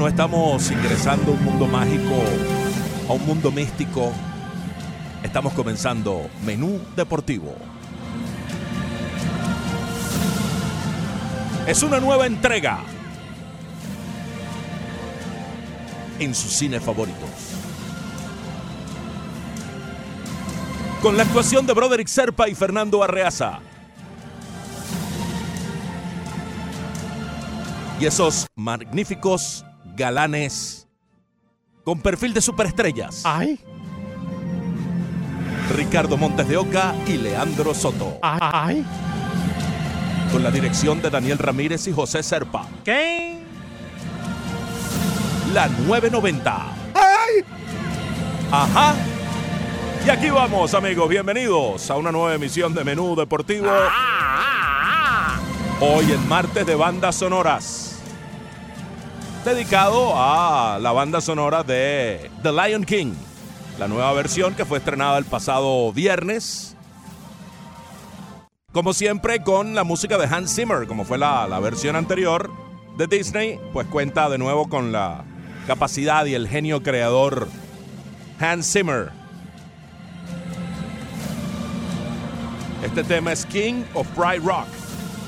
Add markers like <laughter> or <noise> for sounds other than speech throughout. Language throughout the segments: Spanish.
No, estamos ingresando a un mundo mágico, a un mundo místico. Estamos comenzando Menú Deportivo. Es una nueva entrega en sus cines favoritos. Con la actuación de Broderick Serpa y Fernando Arreaza. Y esos magníficos galanes con perfil de superestrellas. Ay, Ricardo Montes de Oca y Leandro Soto. ay, Con la dirección de Daniel Ramírez y José Serpa. ¿qué? La 990. Ajá. Y aquí vamos, amigos. Bienvenidos a una nueva emisión de Menú Deportivo. Hoy en martes de bandas sonoras. Dedicado a la banda sonora de The Lion King. La nueva versión que fue estrenada el pasado viernes. Como siempre, con la música de Hans Zimmer, como fue la, la versión anterior de Disney, pues cuenta de nuevo con la capacidad y el genio creador Hans Zimmer. Este tema es King of Pride Rock,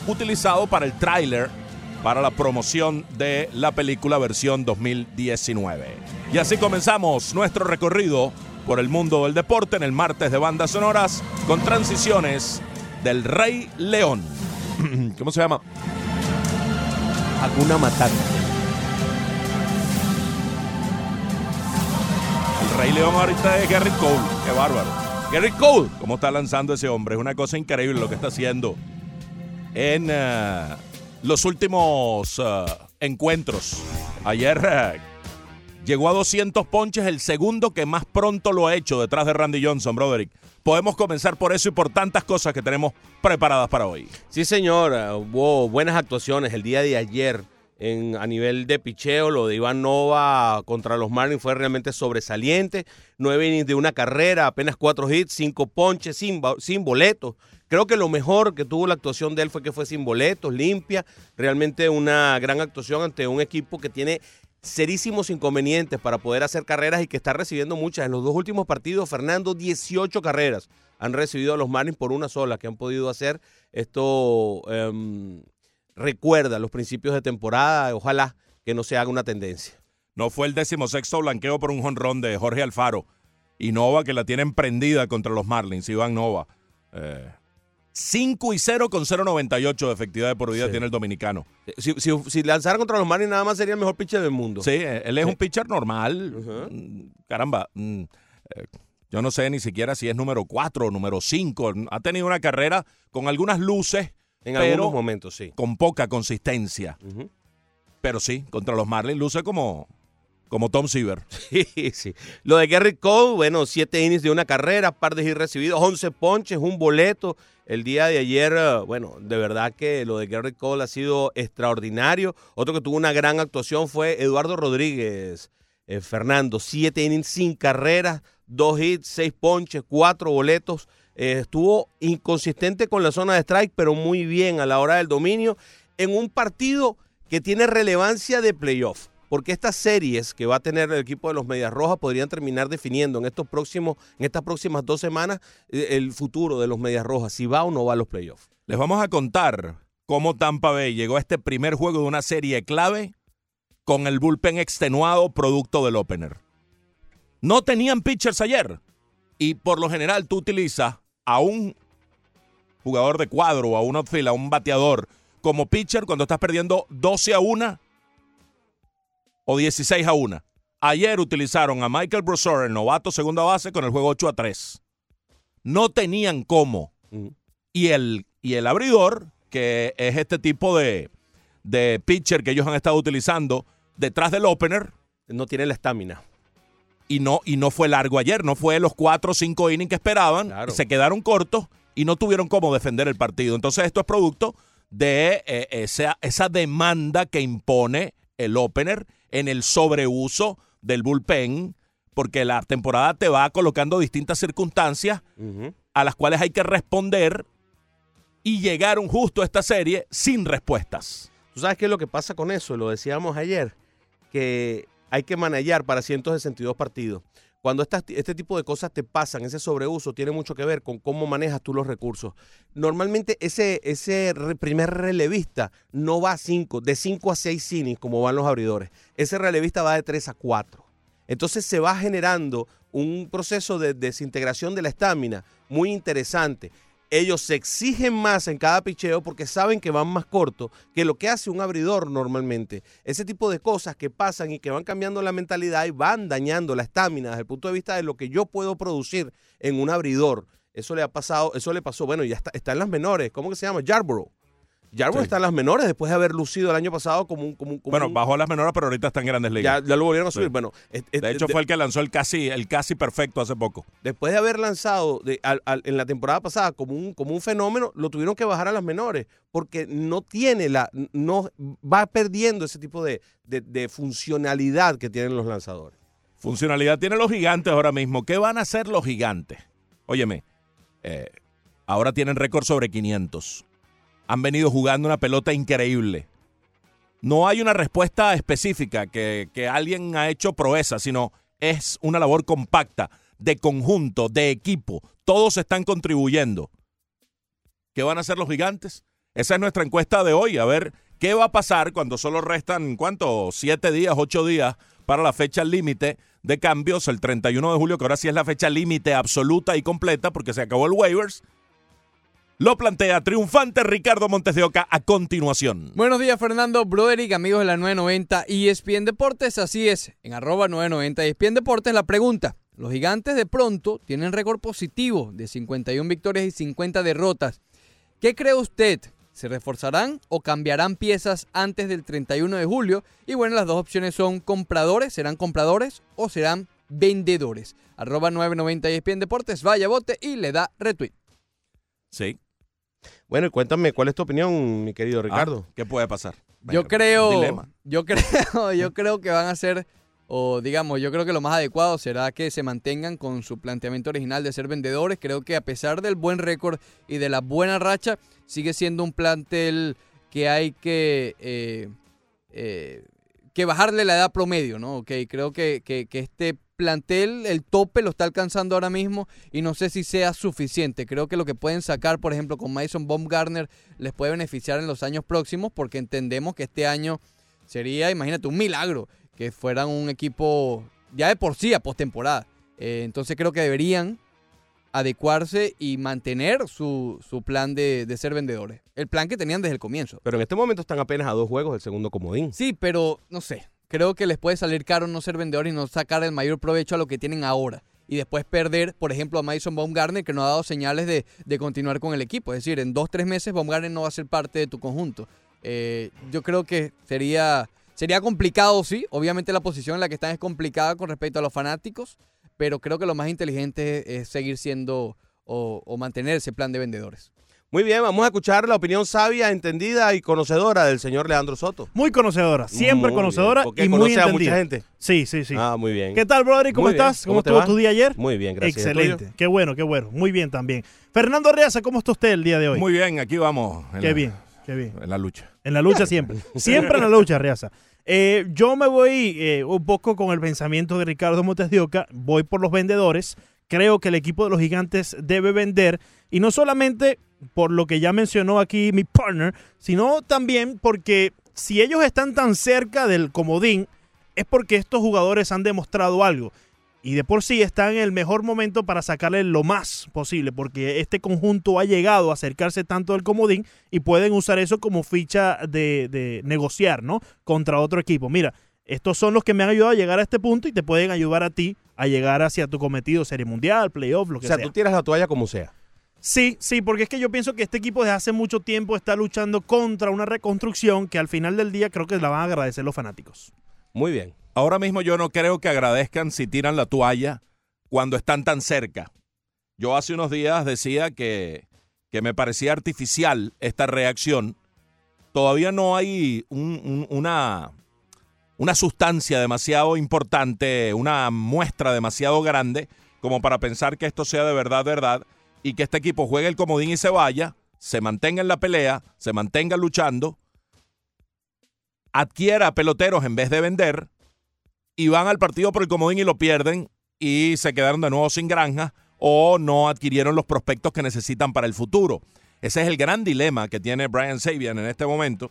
utilizado para el tráiler para la promoción de la película versión 2019. Y así comenzamos nuestro recorrido por el mundo del deporte en el martes de bandas sonoras con transiciones del Rey León. <clears throat> ¿Cómo se llama? Hakuna Matata. El Rey León ahorita es Gary Cole. Qué bárbaro. Gary Cole. ¿Cómo está lanzando ese hombre? Es una cosa increíble lo que está haciendo en eh, los últimos eh, encuentros. Ayer eh, llegó a 200 ponches, el segundo que más pronto lo ha hecho detrás de Randy Johnson, Broderick. Podemos comenzar por eso y por tantas cosas que tenemos preparadas para hoy. Sí, señor. eh, buenas actuaciones el día de ayer a nivel de picheo. Lo de Iván Nova contra los Marlins fue realmente sobresaliente. Nueve innings de una carrera, apenas cuatro hits, cinco ponches, sin, sin boletos. Creo que lo mejor que tuvo la actuación de él fue que fue sin boletos, limpia. Realmente una gran actuación ante un equipo que tiene serísimos inconvenientes para poder hacer carreras y que está recibiendo muchas. En los dos últimos partidos, Fernando, 18 carreras han recibido a los Marlins por una sola que han podido hacer. Esto em, recuerda los principios de temporada. Ojalá que no se haga una tendencia. No fue el decimosexto blanqueo por un jonrón de Jorge Alfaro. Y Nova que la tienen prendida contra los Marlins, Iván Nova. Eh, 5 y 0 con 0.98 de efectividad de por vida Sí. tiene el dominicano. Si, si, si lanzara contra los Marlins, nada más sería el mejor pitcher del mundo. Sí, eh, él es un pitcher normal. Mm, Caramba, mm, eh, yo no sé ni siquiera si es número 4 o número 5. Ha tenido una carrera con algunas luces, En pero algunos momentos, sí. con poca consistencia. Pero sí, contra los Marlins luce como, como Tom Seaver. <laughs> Sí, sí. Lo de Gary Cole, bueno, siete innings de una carrera, par de hits recibidos, 11 ponches, un boleto. El día de ayer, eh, bueno, de verdad que lo de Gary Cole ha sido extraordinario. Otro que tuvo una gran actuación fue Eduardo Rodríguez. eh, Fernando, siete innings sin carreras, dos hits, seis ponches, cuatro boletos. Eh, estuvo inconsistente con la zona de strike, pero muy bien a la hora del dominio en un partido que tiene relevancia de playoff. Porque estas series que va a tener el equipo de los Medias Rojas podrían terminar definiendo en estos próximos, en estas próximas dos semanas eh, el futuro de los Medias Rojas, si va o no va a los playoffs. Les vamos a contar cómo Tampa Bay llegó a este primer juego de una serie clave con el bullpen extenuado producto del opener. No tenían pitchers ayer. Y por lo general tú utilizas a un jugador de cuadro, a un outfield, a un bateador como pitcher cuando estás perdiendo 12 a 1 o 16 a 1. Ayer utilizaron a Michael Brosor, el novato segunda base, con el juego 8 a 3. No tenían cómo y el, y el abridor, que es este tipo de, de pitcher que ellos han estado utilizando detrás del opener, No tiene la estamina. Y no, y no fue largo ayer, no fue los cuatro o cinco innings que esperaban, Claro. se quedaron cortos y no tuvieron cómo defender el partido. Entonces esto es producto de eh, esa, esa demanda que impone el opener en el sobreuso del bullpen, porque la temporada te va colocando distintas circunstancias a las cuales hay que responder y llegaron justo a esta serie sin respuestas. ¿Tú sabes qué es lo que pasa con eso? Lo decíamos ayer. que hay que manejar para 162 partidos. Cuando este tipo de cosas te pasan, ese sobreuso tiene mucho que ver con cómo manejas tú los recursos. Normalmente ese, primer relevista no va a 5, de 5 a 6 innings como van los abridores. Ese relevista va de 3 a 4. Entonces se va generando un proceso de desintegración de la estamina muy interesante. Ellos se exigen más en cada picheo porque saben que van más corto que lo que hace un abridor normalmente. Ese tipo de cosas que pasan y que van cambiando la mentalidad y van dañando la estamina desde el punto de vista de lo que yo puedo producir en un abridor. Eso le ha pasado, eso le pasó, bueno, ya está, está en las menores. ¿Cómo que se llama? Yarborough. Yarborough Sí. está en las menores después de haber lucido el año pasado como un... Como un- como Bueno, un- bajó a las menores, pero ahorita está en grandes ligas. ya, ya lo volvieron a subir. Sí. Bueno, es- es- de hecho, de- fue el que lanzó el casi, el casi perfecto hace poco. después de haber lanzado de- al- al- en la temporada pasada como un, como un fenómeno, lo tuvieron que bajar a las menores porque no tiene la, no va perdiendo ese tipo de, de- de funcionalidad que tienen los lanzadores. Funcionalidad tienen los gigantes ahora mismo. ¿Qué van a hacer los gigantes? Óyeme, eh, ahora tienen récord sobre 500. Han venido jugando una pelota increíble. No hay una respuesta específica que, que alguien ha hecho proeza, sino es una labor compacta, de conjunto, de equipo. Todos están contribuyendo. ¿Qué van a hacer los gigantes? Esa es nuestra encuesta de hoy. A ver qué va a pasar cuando solo restan, ¿cuánto? Siete días, ocho días para la fecha límite de cambios, el 31 de julio, que ahora sí es la fecha límite absoluta y completa porque se acabó el waivers. Lo plantea triunfante Ricardo Montes de Oca a continuación. Buenos días, Fernando Broderick, amigos de la 990 y ESPN Deportes. Así es, en arroba 990 ESPN Deportes, la pregunta. Los gigantes de pronto tienen récord positivo de 51 victorias y 50 derrotas. ¿Qué cree usted? ¿Se reforzarán o cambiarán piezas antes del 31 de julio? Y bueno, las dos opciones son compradores, serán compradores o serán vendedores. Arroba 990 ESPN Deportes, vaya bote y le da retweet. Sí. Bueno, y cuéntame, ¿cuál es tu opinión, mi querido Ricardo? Ah, ¿Qué puede pasar? Yo creo, dilema. yo <laughs> creo, yo creo que van a ser, o digamos, yo creo que lo más adecuado será que se mantengan con su planteamiento original de ser vendedores. Creo que a pesar del buen récord y de la buena racha, sigue siendo un plantel que hay que, eh, eh, que bajarle la edad promedio, ¿no? Ok, creo que, que, que este plantel, el tope lo está alcanzando ahora mismo y no sé si sea suficiente. Creo que lo que pueden sacar, por ejemplo, con Mason Baumgartner les puede beneficiar en los años próximos porque entendemos que este año sería, imagínate, un milagro que fueran un equipo ya de por sí a postemporada. Eh, entonces creo que deberían adecuarse y mantener su, su plan de, de ser vendedores. El plan que tenían desde el comienzo. Pero en este momento están apenas a dos juegos del segundo comodín. Sí, pero no sé. Creo que les puede salir caro no ser vendedores y no sacar el mayor provecho a lo que tienen ahora. Y después perder, por ejemplo, a Mason Baumgartner, que no ha dado señales de, de continuar con el equipo. Es decir, en dos, tres meses Baumgartner no va a ser parte de tu conjunto. Eh, yo creo que sería, sería complicado, sí. Obviamente la posición en la que están es complicada con respecto a los fanáticos. Pero creo que lo más inteligente es, es seguir siendo o, o mantener ese plan de vendedores. Muy bien, vamos a escuchar la opinión sabia, entendida y conocedora del señor Leandro Soto. Muy conocedora, siempre Muy conocedora bien, porque y muy conoce a entendida. mucha gente. Sí, sí, sí. Ah, muy bien. ¿Qué tal, brother? ¿Cómo Muy bien. estás? ¿Cómo, ¿Cómo te estuvo va? tu día ayer? Muy bien, gracias. Excelente. Qué bueno, qué bueno. Muy bien también. Fernando Arreaza, ¿cómo está usted el día de hoy? Muy bien, aquí vamos. Qué la- bien, qué bien. En la lucha. En la lucha siempre. <laughs> Siempre en la lucha, Arreaza. Eh, yo me voy eh, un poco con el pensamiento de Ricardo Montes de Oca. Voy por los vendedores. Creo que el equipo de los gigantes debe vender. Y no solamente por lo que ya mencionó aquí mi partner, sino también porque si ellos están tan cerca del comodín, es porque estos jugadores han demostrado algo. Y de por sí están en el mejor momento para sacarle lo más posible, porque este conjunto ha llegado a acercarse tanto del comodín y pueden usar eso como ficha de, de negociar, ¿no? Contra otro equipo. Mira, estos son los que me han ayudado a llegar a este punto y te pueden ayudar a ti a llegar hacia tu cometido, serie mundial, playoff, lo O que sea, sea. tú tiras la toalla como sea. Sí, sí, porque es que yo pienso que este equipo desde hace mucho tiempo está luchando contra una reconstrucción que al final del día creo que la van a agradecer los fanáticos. Muy bien. Ahora mismo yo no creo que agradezcan si tiran la toalla cuando están tan cerca. Yo hace unos días decía que, que me parecía artificial esta reacción. Todavía no hay un- un- una, una sustancia demasiado importante, una muestra demasiado grande como para pensar que esto sea de verdad, verdad, y que este equipo juegue el comodín y se vaya, se mantenga en la pelea, se mantenga luchando, adquiera peloteros en vez de vender y van al partido por el comodín y lo pierden y se quedaron de nuevo sin granja o no adquirieron los prospectos que necesitan para el futuro. Ese es el gran dilema que tiene Brian Sabian en este momento.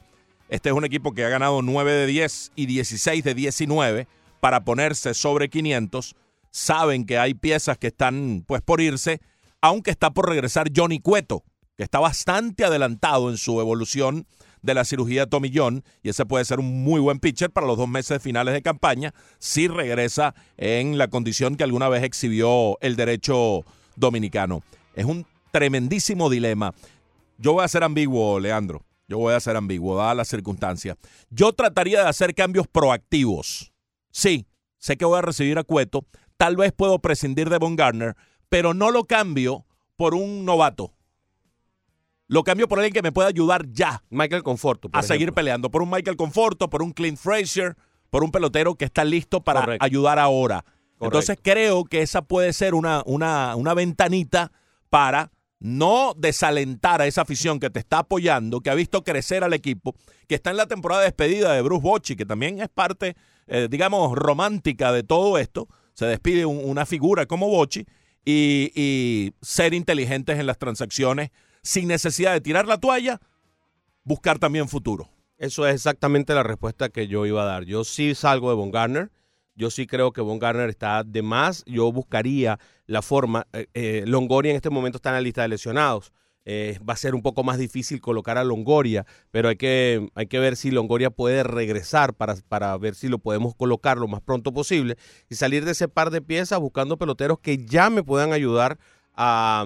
Este es un equipo que ha ganado 9 de 10 y 16 de 19 para ponerse sobre 500. Saben que hay piezas que están pues por irse, aunque está por regresar Johnny Cueto, que está bastante adelantado en su evolución de la cirugía Tommy John y ese puede ser un muy buen pitcher para los dos meses finales de campaña si regresa en la condición que alguna vez exhibió el derecho dominicano. Es un tremendísimo dilema. Yo voy a ser ambiguo, Leandro. Yo voy a ser ambiguo, dadas las circunstancias. Yo trataría de hacer cambios proactivos. Sí, sé que voy a recibir a Cueto. Tal vez puedo prescindir de Von Garner, pero no lo cambio por un novato. Lo cambio por alguien que me pueda ayudar ya. Michael Conforto. a seguir peleando. Por un Michael Conforto, por un Clint Frazier, por un pelotero que está listo para ayudar ahora. Entonces creo que esa puede ser una, una, una ventanita para no desalentar a esa afición que te está apoyando, que ha visto crecer al equipo, que está en la temporada de despedida de Bruce Bochy, que también es parte, eh, digamos, romántica de todo esto. Se despide una figura como Bochy y, y ser inteligentes en las transacciones sin necesidad de tirar la toalla, buscar también futuro. Eso es exactamente la respuesta que yo iba a dar. Yo sí salgo de Von Garner. Yo sí creo que Von Garner está de más. Yo buscaría la forma. Eh, eh, Longoria en este momento está en la lista de lesionados. Eh, va a ser un poco más difícil colocar a Longoria, pero hay que, hay que ver si Longoria puede regresar para, para ver si lo podemos colocar lo más pronto posible y salir de ese par de piezas buscando peloteros que ya me puedan ayudar a,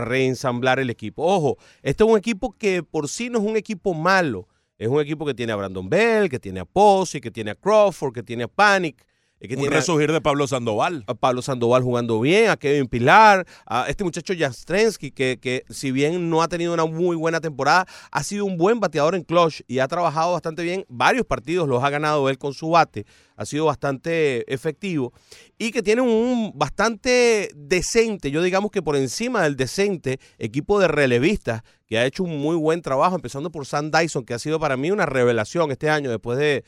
reensamblar el equipo. Ojo, este es un equipo que por sí no es un equipo malo. Es un equipo que tiene a Brandon Bell, que tiene a Posey, que tiene a Crawford, que tiene a Panic. Que un tiene resurgir de Pablo Sandoval. A Pablo Sandoval jugando bien, a Kevin Pilar, a este muchacho Jastrensky, que, que si bien no ha tenido una muy buena temporada, ha sido un buen bateador en clutch y ha trabajado bastante bien. Varios partidos los ha ganado él con su bate ha sido bastante efectivo y que tiene un bastante decente, yo digamos que por encima del decente equipo de relevistas que ha hecho un muy buen trabajo, empezando por Sam Dyson, que ha sido para mí una revelación este año después de,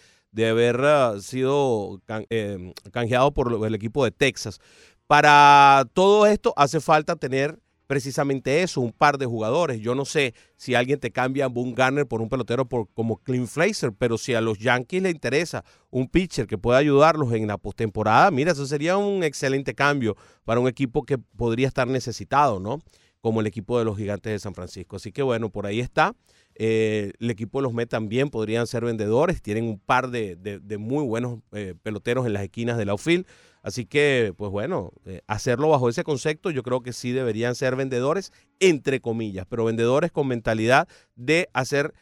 haber uh, sido eh, canjeado por el equipo de Texas. Para todo esto hace falta tener precisamente eso, un par de jugadores. Yo no sé si alguien te cambia a Boone Garner por un pelotero por, como Clint Fraser, pero si a los Yankees le interesa un pitcher que pueda ayudarlos en la postemporada, mira, eso sería un excelente cambio para un equipo que podría estar necesitado, ¿no? Como el equipo de los Gigantes de San Francisco. Así que bueno, por ahí está. Eh, el equipo de los Mets también podrían ser vendedores. Tienen un par de, muy buenos eh, peloteros en las esquinas del outfield. Así que, pues bueno, eh, hacerlo bajo ese concepto, yo creo que sí deberían ser vendedores, entre comillas, pero vendedores con mentalidad de hacer,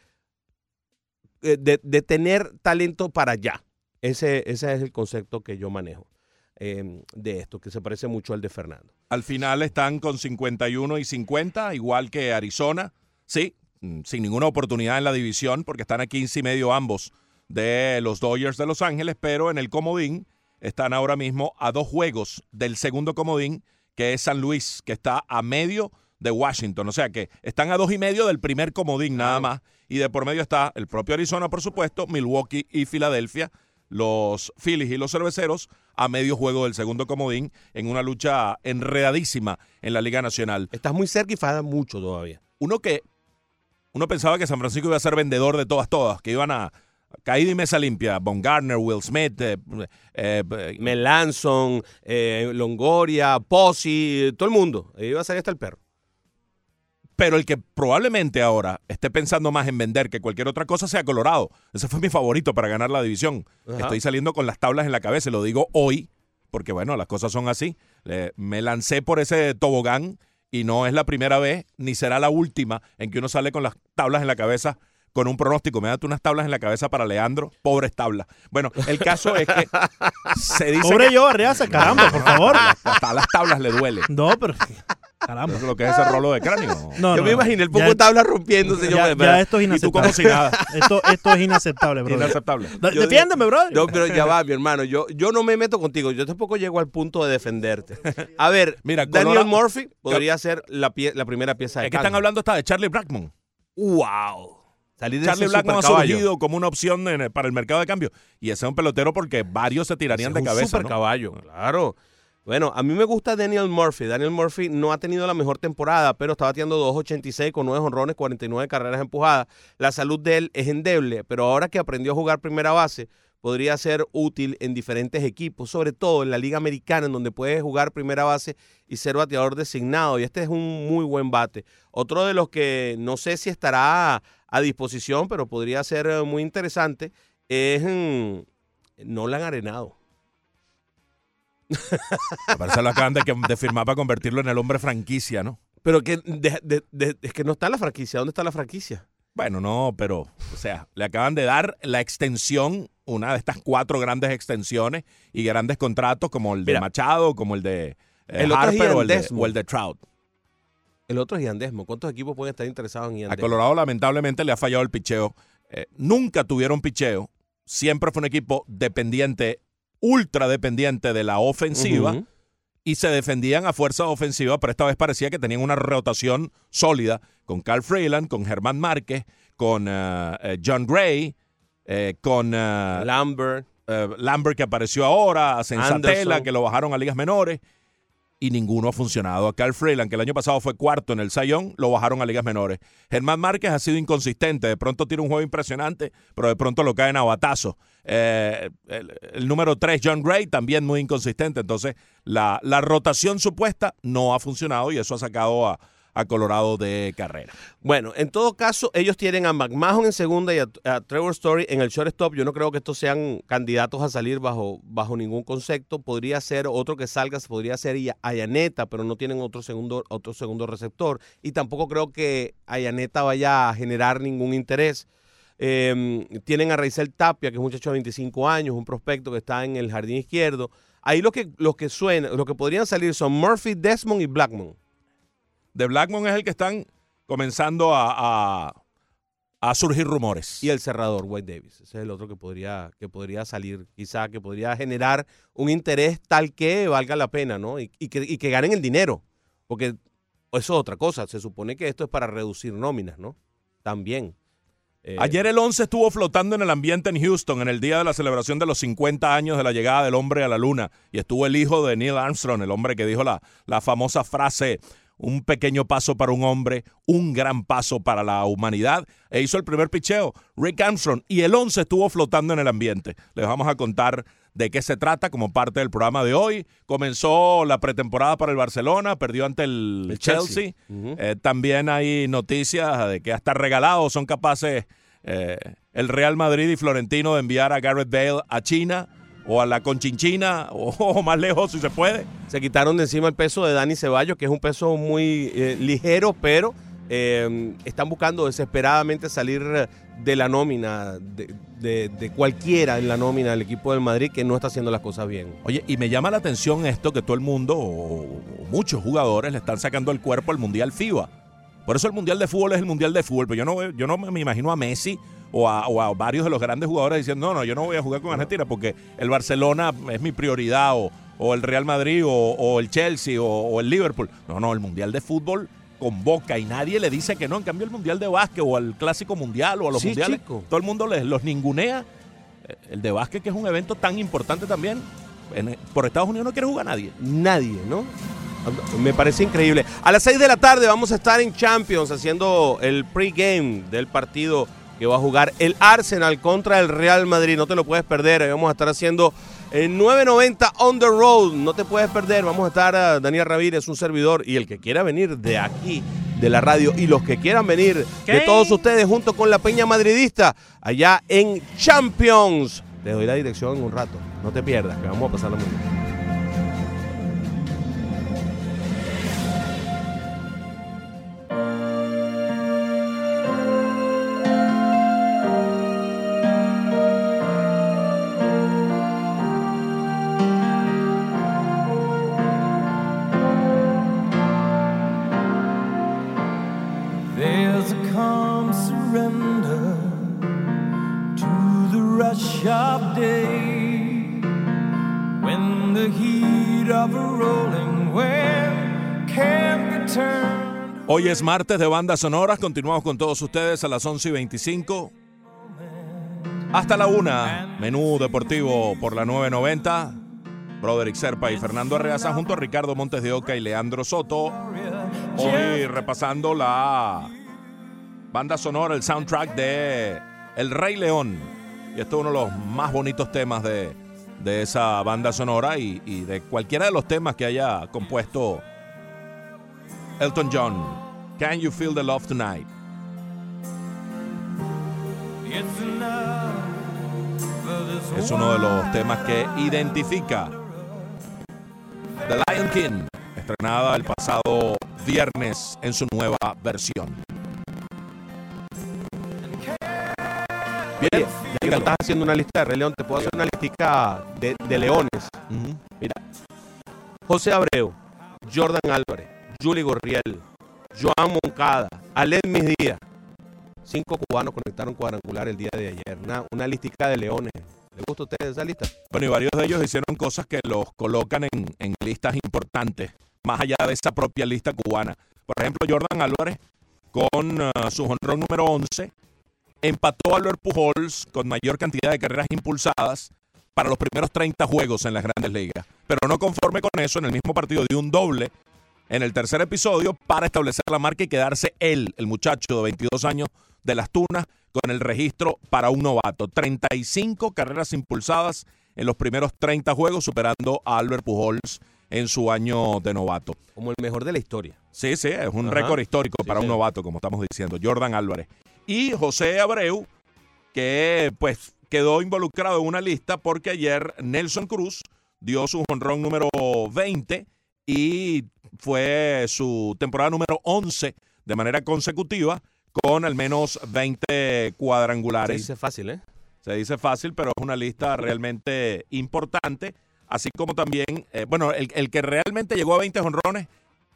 eh, de, tener talento para allá. Ese, ese es el concepto que yo manejo. Em, de esto, que se parece mucho al de Fernando. Al final están con 51 y 50, igual que Arizona. Sí, mm, sin ninguna oportunidad en la división, porque están a 15 y medio ambos de los Dodgers de Los Ángeles, pero en el comodín están ahora mismo a dos juegos del segundo comodín, que es San Luis, que está a medio de Washington. O sea que están a dos y medio del primer comodín nada más. Y de por medio está el propio Arizona, por supuesto, Milwaukee y Filadelfia, los Phillies y los cerveceros a medio juego del segundo comodín en una lucha enredadísima en la Liga Nacional. Estás muy cerca y falta mucho todavía. Uno que uno pensaba que San Francisco iba a ser vendedor de todas, todas, que iban a, caída y mesa limpia. Von Garner, Will Smith, eh, eh, Melanson, eh, Longoria, Posse, todo el mundo. Iba a salir hasta el perro. Pero el que probablemente ahora esté pensando más en vender que cualquier otra cosa sea Colorado. Ese fue mi favorito para ganar la división. Estoy saliendo con las tablas en la cabeza, y lo digo hoy, porque bueno, las cosas son así. me lancé por ese tobogán y no es la primera vez, ni será la última en que uno sale con las tablas en la cabeza con un pronóstico. Me date unas tablas en la cabeza para Leandro. Pobres tablas. Bueno, el caso es que se dice. Pobre yo, Arriaza, caramba, por favor. <laughs> Hasta las tablas le duele. No, pero. Caramba. es lo que es ese rolo de cráneo. No, yo me imaginé el poco de tablas rompiéndose. Ya, ya esto es inaceptable. Y tú como si nada. <laughs> Esto, esto es inaceptable, bro. Inaceptable. Defiéndeme, bro. No, pero ya va, mi hermano. Yo, yo no me meto contigo. Yo tampoco llego al punto de defenderte. A ver, <laughs> Mira, Daniel Murphy podría ser la, pie, la primera pieza de Es que están hablando hasta de Charlie Blackmon. ¡Wow! Salir de Charlie ese Blackmon ha surgido como una opción en- para el mercado de cambio. Y ese es un pelotero porque varios se tirarían Ese de es un cabeza. ¿no? supercaballo, claro. Bueno, a mí me gusta Daniel Murphy. Daniel Murphy no ha tenido la mejor temporada, pero está bateando 2.86 con 9 honrones, 49 carreras empujadas. La salud de él es endeble, pero ahora que aprendió a jugar primera base, podría ser útil en diferentes equipos, sobre todo en la Liga Americana, en donde puede jugar primera base y ser bateador designado. Y este es un muy buen bate. Otro de los que no sé si estará a disposición, pero podría ser eh, muy interesante, es mm, Nolan Arenado. Parece lo acaban de, firmar para convertirlo en el hombre franquicia, ¿no? Pero que de- de- de- es que no está la franquicia. ¿Dónde está la franquicia? Bueno, no, pero, o sea, le acaban de dar la extensión, una de estas cuatro grandes extensiones y grandes contratos, como el de Mira, Machado, como el de eh, el Harper o el de, Desmond. o el de Trout. El otro es Ian Desmond. ¿Cuántos equipos pueden estar interesados en Ian A? Colorado, lamentablemente, le ha fallado el picheo. Eh, nunca tuvieron picheo. Siempre fue un equipo dependiente, ultra dependiente de la ofensiva. Y se defendían a fuerza ofensiva, pero esta vez parecía que tenían una rotación sólida con Carl Freeland, con Germán Márquez, con eh, John Gray, eh, con Lambert. Lambert que apareció ahora, a Sensatela, Anderson. que lo bajaron a ligas menores, y ninguno ha funcionado. A Carl Freeland, que el año pasado fue cuarto en el Sayón, lo bajaron a ligas menores. Germán Márquez ha sido inconsistente, de pronto tiene un juego impresionante, pero de pronto lo caen a batazo. Eh, el, el número 3, John Gray, también muy inconsistente. Entonces, la, la rotación supuesta no ha funcionado y eso ha sacado a, a Colorado de carrera. Bueno, en todo caso, ellos tienen a McMahon en segunda y a, Trevor Story en el shortstop. Yo no creo que estos sean candidatos a salir bajo, bajo ningún concepto. Podría ser otro que salga, podría ser Ya- Ayaneta, pero no tienen otro segundo, otro segundo receptor. Y tampoco creo que Ayaneta vaya a generar ningún interés. Eh, tienen a Raizel Tapia, que es un muchacho de 25 años, un prospecto que está en el jardín izquierdo. Ahí lo que, los que suenan, lo que podrían salir son Murphy, Desmond y Blackmon. De Blackmon es el que están comenzando a, a- a surgir rumores. y el cerrador White Davis. Ese es el otro que podría, que podría salir, quizá, que podría generar un interés tal que valga la pena, ¿no? Y, y que, y que ganen el dinero. Porque eso es otra cosa. Se supone que esto es para reducir nóminas, ¿no? También. Eh, Ayer el 11 estuvo flotando en el ambiente en Houston en el día de la celebración de los 50 años de la llegada del hombre a la luna. Y estuvo el hijo de Neil Armstrong, el hombre que dijo la, la famosa frase, un pequeño paso para un hombre, un gran paso para la humanidad. E hizo el primer picheo, Rick Armstrong. Y el 11 estuvo flotando en el ambiente. Les vamos a contar de qué se trata como parte del programa de hoy. Comenzó la pretemporada para el Barcelona, perdió ante el, El Chelsea. Eh, también hay noticias de que hasta regalados son capaces eh, el Real Madrid y Florentino de enviar a Gareth Bale a China o a la Conchinchina o, <laughs> o más lejos si se puede. Se quitaron de encima el peso de Dani Ceballos, que es un peso muy eh, ligero, pero eh, están buscando desesperadamente salir de la nómina, de, de- de cualquiera en la nómina del equipo del Madrid que no está haciendo las cosas bien. Oye, y me llama la atención esto que todo el mundo o, o muchos jugadores le están sacando el cuerpo al Mundial FIBA. Por eso el Mundial de Fútbol es el Mundial de Fútbol, pero yo no, yo no me imagino a Messi o a, o a varios de los grandes jugadores diciendo, no, no, yo no voy a jugar con Argentina porque el Barcelona es mi prioridad o, o el Real Madrid o, o el Chelsea o, o el Liverpool. No, no, el Mundial de Fútbol convoca y nadie le dice que no. En cambio, el Mundial de Básquet o el Clásico Mundial o a los Sí, Mundiales, chico. todo el mundo les, los ningunea. El de básquet, que es un evento tan importante también, en- por Estados Unidos no quiere jugar nadie. Nadie, ¿no? Me parece increíble. A las 6 de la tarde vamos a estar en Champions haciendo el pregame del partido que va a jugar el Arsenal contra el Real Madrid. No te lo puedes perder. Ahí vamos a estar haciendo el 990 on the road. No te puedes perder. Vamos a estar a Daniel Ramírez, un servidor. Y el que quiera venir de aquí, de la radio, y los que quieran venir de todos ustedes junto con la Peña Madridista, allá en Champions. Te doy la dirección en un rato. No te pierdas, que vamos a muy bien. Hoy es martes de bandas sonoras. Continuamos con todos ustedes a las 11 y 25. Hasta la una. Menú deportivo por la 990. Broderick Serpa y Fernando Arreaza junto a Ricardo Montes de Oca y Leandro Soto. Hoy repasando la banda sonora, el soundtrack de El Rey León. Y esto es uno de los más bonitos temas de, de esa banda sonora y, y de cualquiera de los temas que haya compuesto Elton John. Can You Feel the Love Tonight? Es uno de los temas que identifica The Lion King, estrenada el pasado viernes en su nueva versión. Bien, ya que estás haciendo una lista de Rey León, te puedo hacer una listica de, de leones. Mira, José Abreu, Jordan Álvarez, Julie Gorriel, Joan Moncada, Aled Mis Díaz. Cinco cubanos conectaron cuadrangular el día de ayer. Una, una listica de leones. ¿Le gusta a ustedes esa lista? Bueno, y varios de ellos hicieron cosas que los colocan en, listas importantes, más allá de esa propia lista cubana. Por ejemplo, Jordan Álvarez, con uh, su honrón número 11, empató a Albert Pujols con mayor cantidad de carreras impulsadas para los primeros 30 juegos en las grandes ligas. Pero no conforme con eso, en el mismo partido dio un doble en el tercer episodio para establecer la marca y quedarse él, el muchacho de 22 años de las Tunas, con el registro para un novato. 35 carreras impulsadas en los primeros 30 juegos, superando a Albert Pujols en su año de novato. Como el mejor de la historia. Sí, sí, es un Ajá. récord histórico Sí, para un novato, como estamos diciendo, Jordan Álvarez. Y José Abreu, que pues quedó involucrado en una lista porque ayer Nelson Cruz dio su honrón número 20 y fue su temporada número 11 de manera consecutiva con al menos 20 Se cuadrangulares. dice fácil, ¿eh? Se dice fácil, pero es una lista realmente importante. Así como también, eh, bueno, el, el que realmente llegó a 20 jonrones,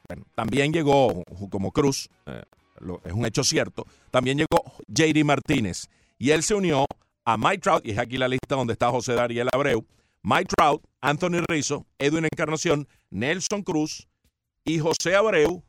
bueno, también llegó como Cruz, eh, lo- es un hecho cierto. También llegó JD Martínez. Y él se unió a Mike Trout, y es aquí la lista donde está José Dariel Abreu, Mike Trout, Anthony Rizzo, Edwin Encarnación, Nelson Cruz y José Abreu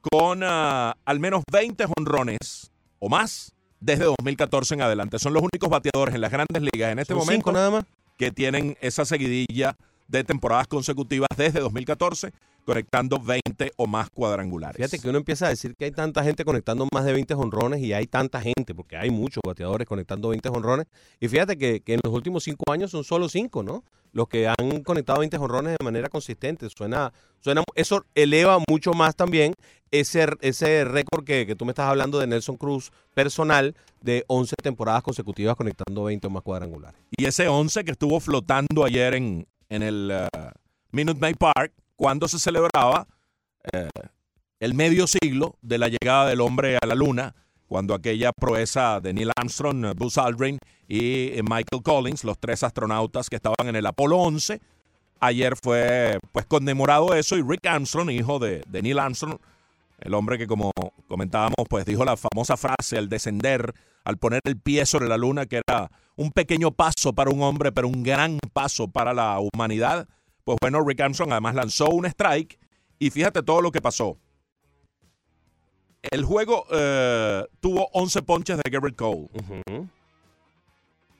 con ah, al menos 20 jonrones o más desde 2014 en adelante. Son los únicos bateadores en las grandes ligas en este Son momento cinco nada más. que tienen esa seguidilla de temporadas consecutivas desde 2014, conectando 20 o más cuadrangulares. Fíjate que uno empieza a decir que hay tanta gente conectando más de 20 jonrones y hay tanta gente, porque hay muchos bateadores conectando 20 jonrones. Y fíjate que, que en los últimos cinco años son solo cinco, ¿no? Los que han conectado 20 jonrones de manera consistente. Suena, suena, eso eleva mucho más también ese, ese récord que, que tú me estás hablando de Nelson Cruz personal de 11 temporadas consecutivas conectando 20 o más cuadrangulares. Y ese 11 que estuvo flotando ayer en, en el uh, Minute Maid Park, cuando se celebraba eh, el medio siglo de la llegada del hombre a la luna, cuando aquella proeza de Neil Armstrong, Buzz Aldrin y eh, Michael Collins, los tres astronautas que estaban en el Apolo 11, ayer fue pues conmemorado eso y Rick Armstrong, hijo de, de Neil Armstrong, el hombre que como comentábamos, pues dijo la famosa frase al descender, al poner el pie sobre la luna, que era un pequeño paso para un hombre, pero un gran paso para la humanidad. Pues bueno, Rick Armstrong además lanzó un strike y fíjate todo lo que pasó. El juego eh, tuvo 11 ponches de Garrett Cole.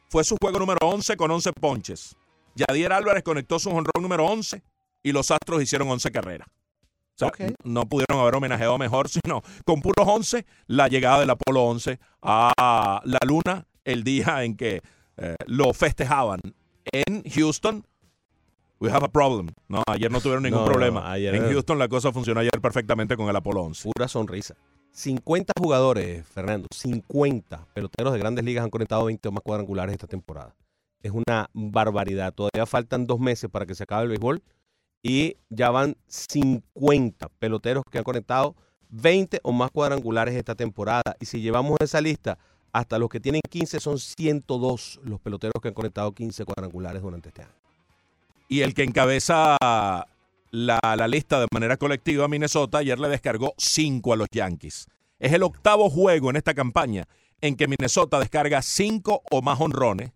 Fue su juego número 11 con 11 ponches. Yadier Álvarez conectó su honrón número 11 y los Astros hicieron 11 carreras. O sea, Ok. no pudieron haber homenajeado mejor, <laughs> sino con puros 11, la llegada del Apolo 11 a la Luna el día en que eh, lo festejaban en Houston. We have a problem. No, ayer no tuvieron ningún No, problema. ayer- en Houston la cosa funcionó ayer perfectamente con el Apolo 11. Pura sonrisa. 50 jugadores, Fernando, 50 peloteros de grandes ligas han conectado 20 o más cuadrangulares esta temporada. Es una barbaridad. Todavía faltan dos meses para que se acabe el béisbol y ya van 50 peloteros que han conectado 20 o más cuadrangulares esta temporada. Y si llevamos esa lista, hasta los que tienen 15 son 102 los peloteros que han conectado 15 cuadrangulares durante este año. Y el que encabeza la, la lista de manera colectiva, Minnesota, ayer le descargó 5 a los Yankees. Es el octavo juego en esta campaña en que Minnesota descarga 5 o más honrones,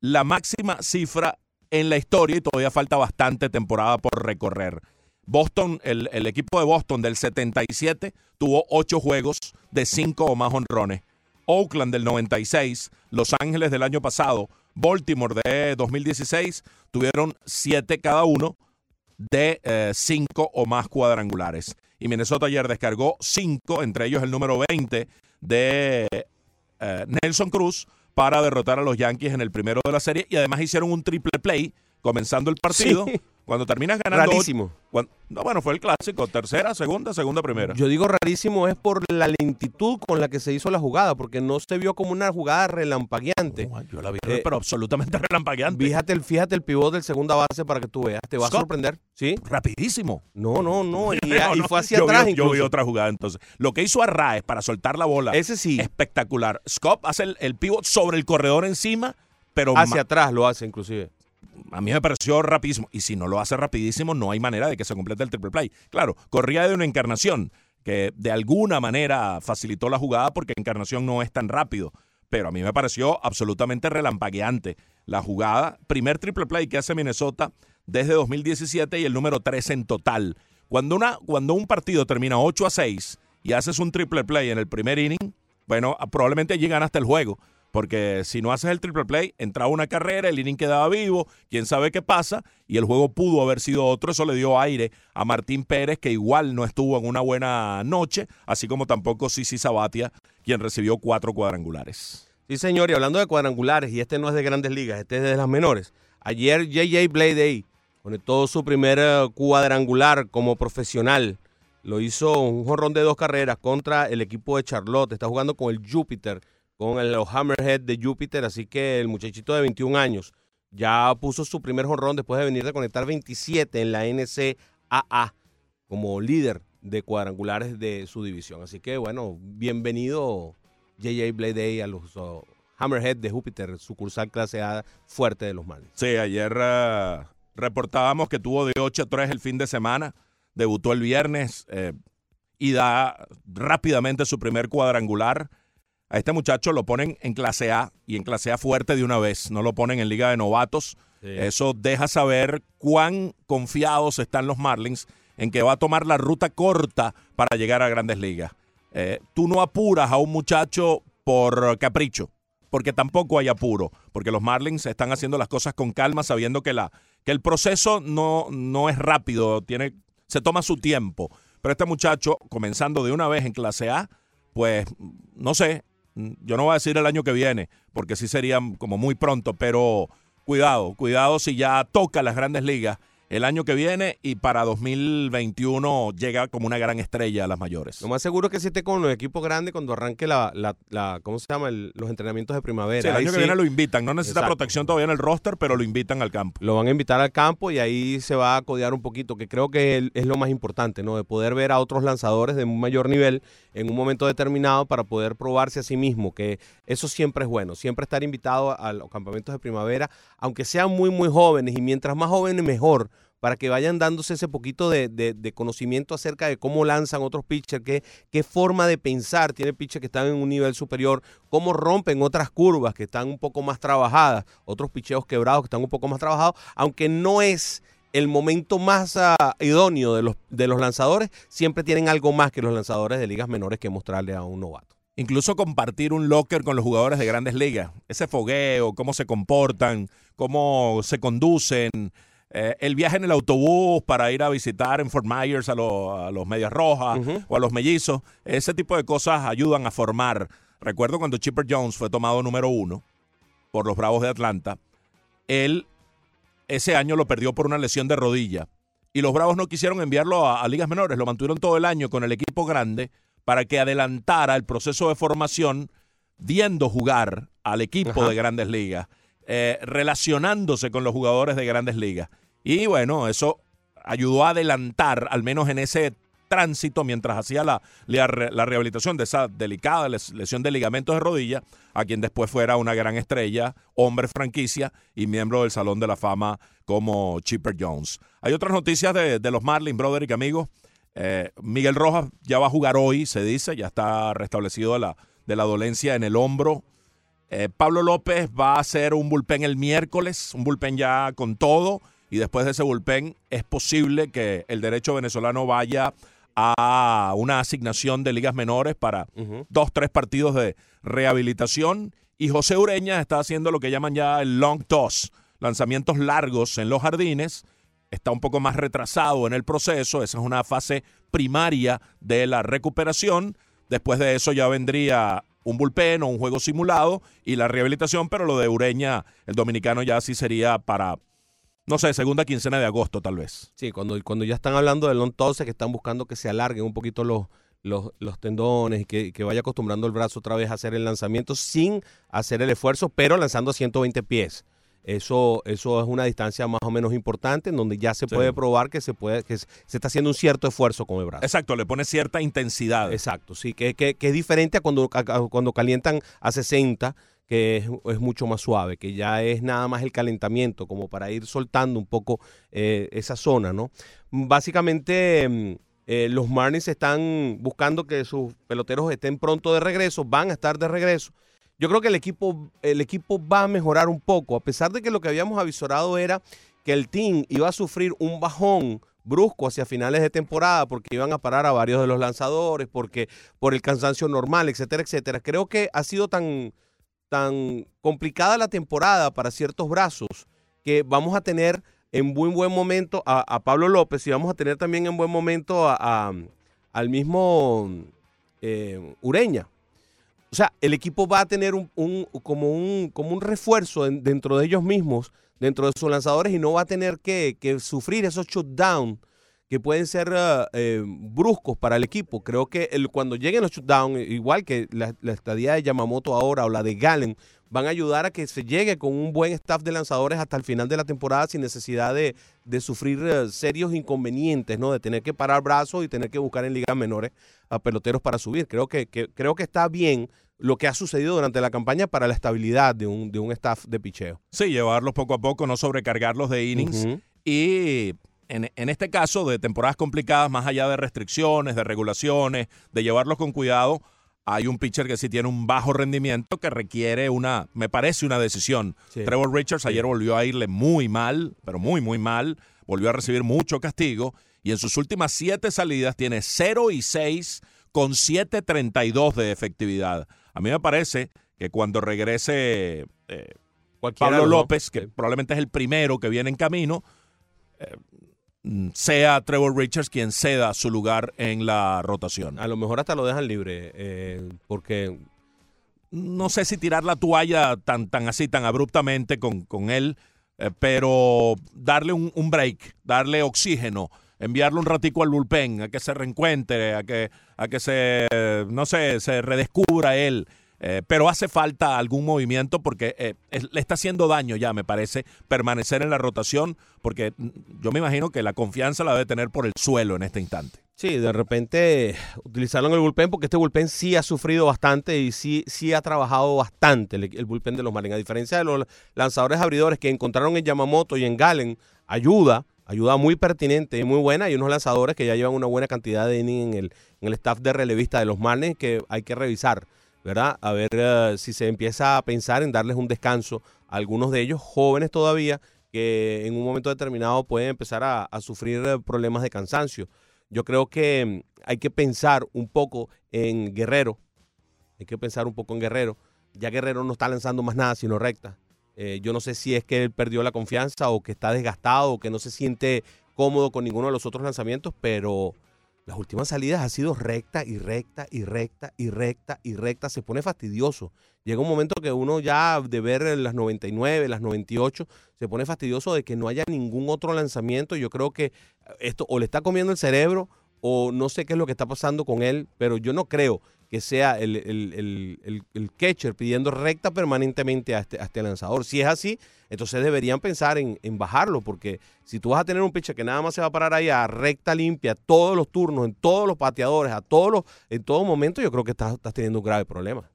la máxima cifra en la historia y todavía falta bastante temporada por recorrer. Boston, el, el equipo de Boston del 77 tuvo ocho juegos de cinco o más honrones. Oakland del 96, Los Ángeles del año pasado, Baltimore de 2016 tuvieron siete cada uno de eh, cinco o más cuadrangulares. Y Minnesota ayer descargó cinco, entre ellos el número 20 de eh, Nelson Cruz, para derrotar a los Yankees en el primero de la serie. Y además hicieron un triple play comenzando el partido. Sí. Cuando terminas ganando. Rarísimo. no, bueno, fue el clásico. Tercera, segunda, segunda, primera. Yo digo rarísimo es por la lentitud con la que se hizo la jugada, porque no se vio como una jugada relampagueante. Oh, yo la vi, Eh, pero absolutamente <laughs> relampagueante. Fíjate el, fíjate el pivot del segunda base para que tú veas. Te va a sorprender. ¿Sí? Rapidísimo. No, no, no. Y, <laughs> No, y no, fue hacia yo vi- atrás Yo vi otra jugada entonces. Lo que hizo Arraez para soltar la bola. Ese sí. espectacular. Scott hace el, el pivot sobre el corredor encima, pero Hacia atrás lo hace inclusive. A mí me pareció rapidísimo. Y si no lo hace rapidísimo, no hay manera de que se complete el triple play. Claro, corría de una encarnación que de alguna manera facilitó la jugada porque encarnación no es tan rápido. Pero a mí me pareció absolutamente relampagueante la jugada. Primer triple play que hace Minnesota desde 2017 y el número 3 en total. Cuando, una, cuando un partido termina 8 a 6 y haces un triple play en el primer inning, bueno, probablemente allí ganaste el juego. Porque si no haces el triple play, entraba una carrera, el inning quedaba vivo, quién sabe qué pasa, y el juego pudo haber sido otro. Eso le dio aire a Martín Pérez, que igual no estuvo en una buena noche, así como tampoco Sisi Sabatia, quien recibió cuatro cuadrangulares. Sí, señor, y hablando de cuadrangulares, y este no es de grandes ligas, este es de las menores. Ayer JJ Bladey conectó su primer eh, cuadrangular como profesional. Lo hizo un jorrón de dos carreras contra el equipo de Charlotte. Está jugando con el Júpiter, con el Hammerhead de Júpiter. Así que el muchachito de 21 años ya puso su primer jorrón después de venir de conectar 27 en la NCAA como líder de cuadrangulares de su división. Así que bueno, bienvenido JJ Bladey a los uh, Hammerhead de Júpiter, sucursal clase A fuerte de los Marlins. Sí, ayer eh, reportábamos que tuvo de 8 a 3 el fin de semana, debutó el viernes eh, y da rápidamente su primer cuadrangular. A este muchacho lo ponen en clase A y en clase A fuerte de una vez, no lo ponen en liga de novatos. Eso deja saber cuán confiados están los Marlins en que va a tomar la ruta corta para llegar a grandes ligas. Eh, tú no apuras a un muchacho por capricho, porque tampoco hay apuro, porque los Marlins están haciendo las cosas con calma, sabiendo que, la, que el proceso no, no es rápido, tiene, se toma su tiempo. Pero este muchacho, comenzando de una vez en clase A, pues no sé, yo no voy a decir el año que viene, porque sí sería como muy pronto, pero cuidado, cuidado si ya toca las grandes ligas el año que viene y para 2021 llega como una gran estrella a las mayores. Lo más seguro es que si esté con los equipos grandes cuando arranque la, la, la- ¿cómo se llama? El- los entrenamientos de primavera. Sí, el Ahí año que sí viene lo invitan, no necesita Exacto. protección todavía en el roster, pero lo invitan al campo. Lo van a invitar al campo y ahí se va a codear un poquito, que creo que es lo más importante, ¿no? De poder ver a otros lanzadores de un mayor nivel en un momento determinado para poder probarse a sí mismo, que eso siempre es bueno, siempre estar invitado a los campamentos de primavera, aunque sean muy, muy jóvenes y mientras más jóvenes mejor, para que vayan dándose ese poquito de, de- conocimiento acerca de cómo lanzan otros pitchers, qué, qué forma de pensar tiene pitchers que están en un nivel superior, cómo rompen otras curvas que están un poco más trabajadas, otros picheos quebrados que están un poco más trabajados, aunque no es el momento más ah, idóneo de los, de los lanzadores, siempre tienen algo más que los lanzadores de ligas menores que mostrarle a un novato. Incluso compartir un locker con los jugadores de grandes ligas. Ese fogueo, cómo se comportan, cómo se conducen. eh, el viaje en el autobús para ir a visitar en Fort Myers a, los- a los Medias Rojas o a los Mellizos. Ese tipo de cosas ayudan a formar. Recuerdo cuando Chipper Jones fue tomado número uno por los Bravos de Atlanta. Él ese año lo perdió por una lesión de rodilla. Y los Bravos no quisieron enviarlo a, a ligas menores, lo mantuvieron todo el año con el equipo grande para que adelantara el proceso de formación viendo jugar al equipo Ajá. de grandes ligas, eh, relacionándose con los jugadores de grandes ligas. Y bueno, eso ayudó a adelantar, al menos en ese tránsito, mientras hacía la, la, re- la rehabilitación de esa delicada les- lesión de ligamentos de rodilla, a quien después fuera una gran estrella, hombre franquicia y miembro del Salón de la Fama como Chipper Jones. Hay otras noticias de, de los Marlins, Broderick, amigos. Eh, Miguel Rojas ya va a jugar hoy, se dice, ya está restablecido de la, de la dolencia en el hombro. Eh, Pablo López va a hacer un bullpen el miércoles, un bullpen ya con todo, y después de ese bullpen es posible que el derecho venezolano vaya a una asignación de ligas menores para dos, tres partidos de rehabilitación. Y José Ureña está haciendo lo que llaman ya el long toss, lanzamientos largos en los jardines. Está un poco más retrasado en el proceso. Esa es una fase primaria de la recuperación. Después de eso ya vendría un bullpen o un juego simulado y la rehabilitación, pero lo de Ureña, el dominicano, ya sí sería para, no sé, segunda quincena de agosto tal vez. Sí, cuando, cuando ya están hablando del long toss, es que están buscando que se alarguen un poquito los, los, los tendones y que, que vaya acostumbrando el brazo otra vez a hacer el lanzamiento sin hacer el esfuerzo, pero lanzando a 120 pies. Eso, eso es una distancia más o menos importante en donde ya se Sí. puede probar que se puede que se se está haciendo un cierto esfuerzo con el brazo. Exacto, le pone cierta intensidad. Exacto, sí, que, que- que es diferente a cuando, a- a cuando calientan a 60, que es, mucho más suave, que ya es nada más el calentamiento, como para ir soltando un poco eh, esa zona, ¿no? Básicamente, mm, eh, los Marlins están buscando que sus peloteros estén pronto de regreso, van a estar de regreso. Yo creo que el equipo, el equipo va a mejorar un poco, a pesar de que lo que habíamos avisorado era que el team iba a sufrir un bajón brusco hacia finales de temporada porque iban a parar a varios de los lanzadores, porque por el cansancio normal, etcétera, etcétera. Creo que ha sido tan, tan complicada la temporada para ciertos brazos que vamos a tener en buen buen momento a, Pablo López y vamos a tener también en buen momento a, al mismo eh, Ureña. O sea, el equipo va a tener un, como, un, como un refuerzo en- dentro de ellos mismos, dentro de sus lanzadores, y no va a tener que, que sufrir esos shutdowns que pueden ser eh, eh, bruscos para el equipo. Creo que el, cuando lleguen los shutdowns, igual que la, la estadía de Yamamoto ahora o la de Gallen, van a ayudar a que se llegue con un buen staff de lanzadores hasta el final de la temporada sin necesidad de, de sufrir eh, serios inconvenientes, ¿no? De tener que parar brazos y tener que buscar en ligas menores a peloteros para subir. Creo que, que- creo que está bien lo que ha sucedido durante la campaña para la estabilidad de un, de un staff de picheo. Sí, llevarlos poco a poco, no sobrecargarlos de innings. Y en, en este caso de temporadas complicadas, más allá de restricciones, de regulaciones, de llevarlos con cuidado, hay un pitcher que sí tiene un bajo rendimiento que requiere una, me parece una decisión. Sí. Trevor Richards ayer volvió a irle muy mal, pero muy, muy mal. Volvió a recibir mucho castigo y en sus últimas siete salidas tiene 0 y 6 con 7.32 de efectividad. A mí me parece que cuando regrese eh, Pablo. López, que probablemente es el primero que viene en camino, eh, sea Trevor Richards quien ceda su lugar en la rotación. A lo mejor hasta lo dejan libre, eh, porque No sé si tirar la toalla tan, tan así, tan abruptamente con, con él, eh, pero darle un, un break, darle oxígeno, enviarle un ratico al bullpen, a que se reencuentre, a que, a que se, no sé, se redescubra él. Eh, pero hace falta algún movimiento porque eh, le está haciendo daño ya, me parece, permanecer en la rotación, porque mm, yo me imagino que la confianza la debe tener por el suelo en este instante. sí, de repente utilizarlo en el bullpen, porque este bullpen sí ha sufrido bastante y sí, sí ha trabajado bastante el, bullpen de los Marlins. A diferencia de los lanzadores abridores que encontraron en Yamamoto y en Gallen, ayuda, ayuda muy pertinente y muy buena, y unos lanzadores que ya llevan una buena cantidad de innings en el, en el staff de relevista de los Marlins que hay que revisar. ¿Verdad? A ver eh, si se empieza a pensar en darles un descanso a algunos de ellos, jóvenes todavía, que en un momento determinado pueden empezar a, sufrir eh, problemas de cansancio. Yo creo que mm, hay que pensar un poco en Guerrero, hay que pensar un poco en Guerrero. Ya Guerrero no está lanzando más nada sino recta. Eh, yo no sé si es que él perdió la confianza o que está desgastado o que no se siente cómodo con ninguno de los otros lanzamientos, pero las últimas salidas ha sido recta y recta y recta y recta y recta. Se pone fastidioso. Llega un momento que uno ya de ver las 99, las 98, se pone fastidioso de que no haya ningún otro lanzamiento. Yo creo que esto o le está comiendo el cerebro o no sé qué es lo que está pasando con él, pero yo no creo que sea el, el- el- el- catcher pidiendo recta permanentemente a este, a este lanzador. Si es así, entonces deberían pensar en, en bajarlo, porque si tú vas a tener un pitcher que nada más se va a parar ahí a recta limpia todos los turnos, en todos los pateadores, a todos los, en todo momento, yo creo que estás, estás teniendo un grave problema.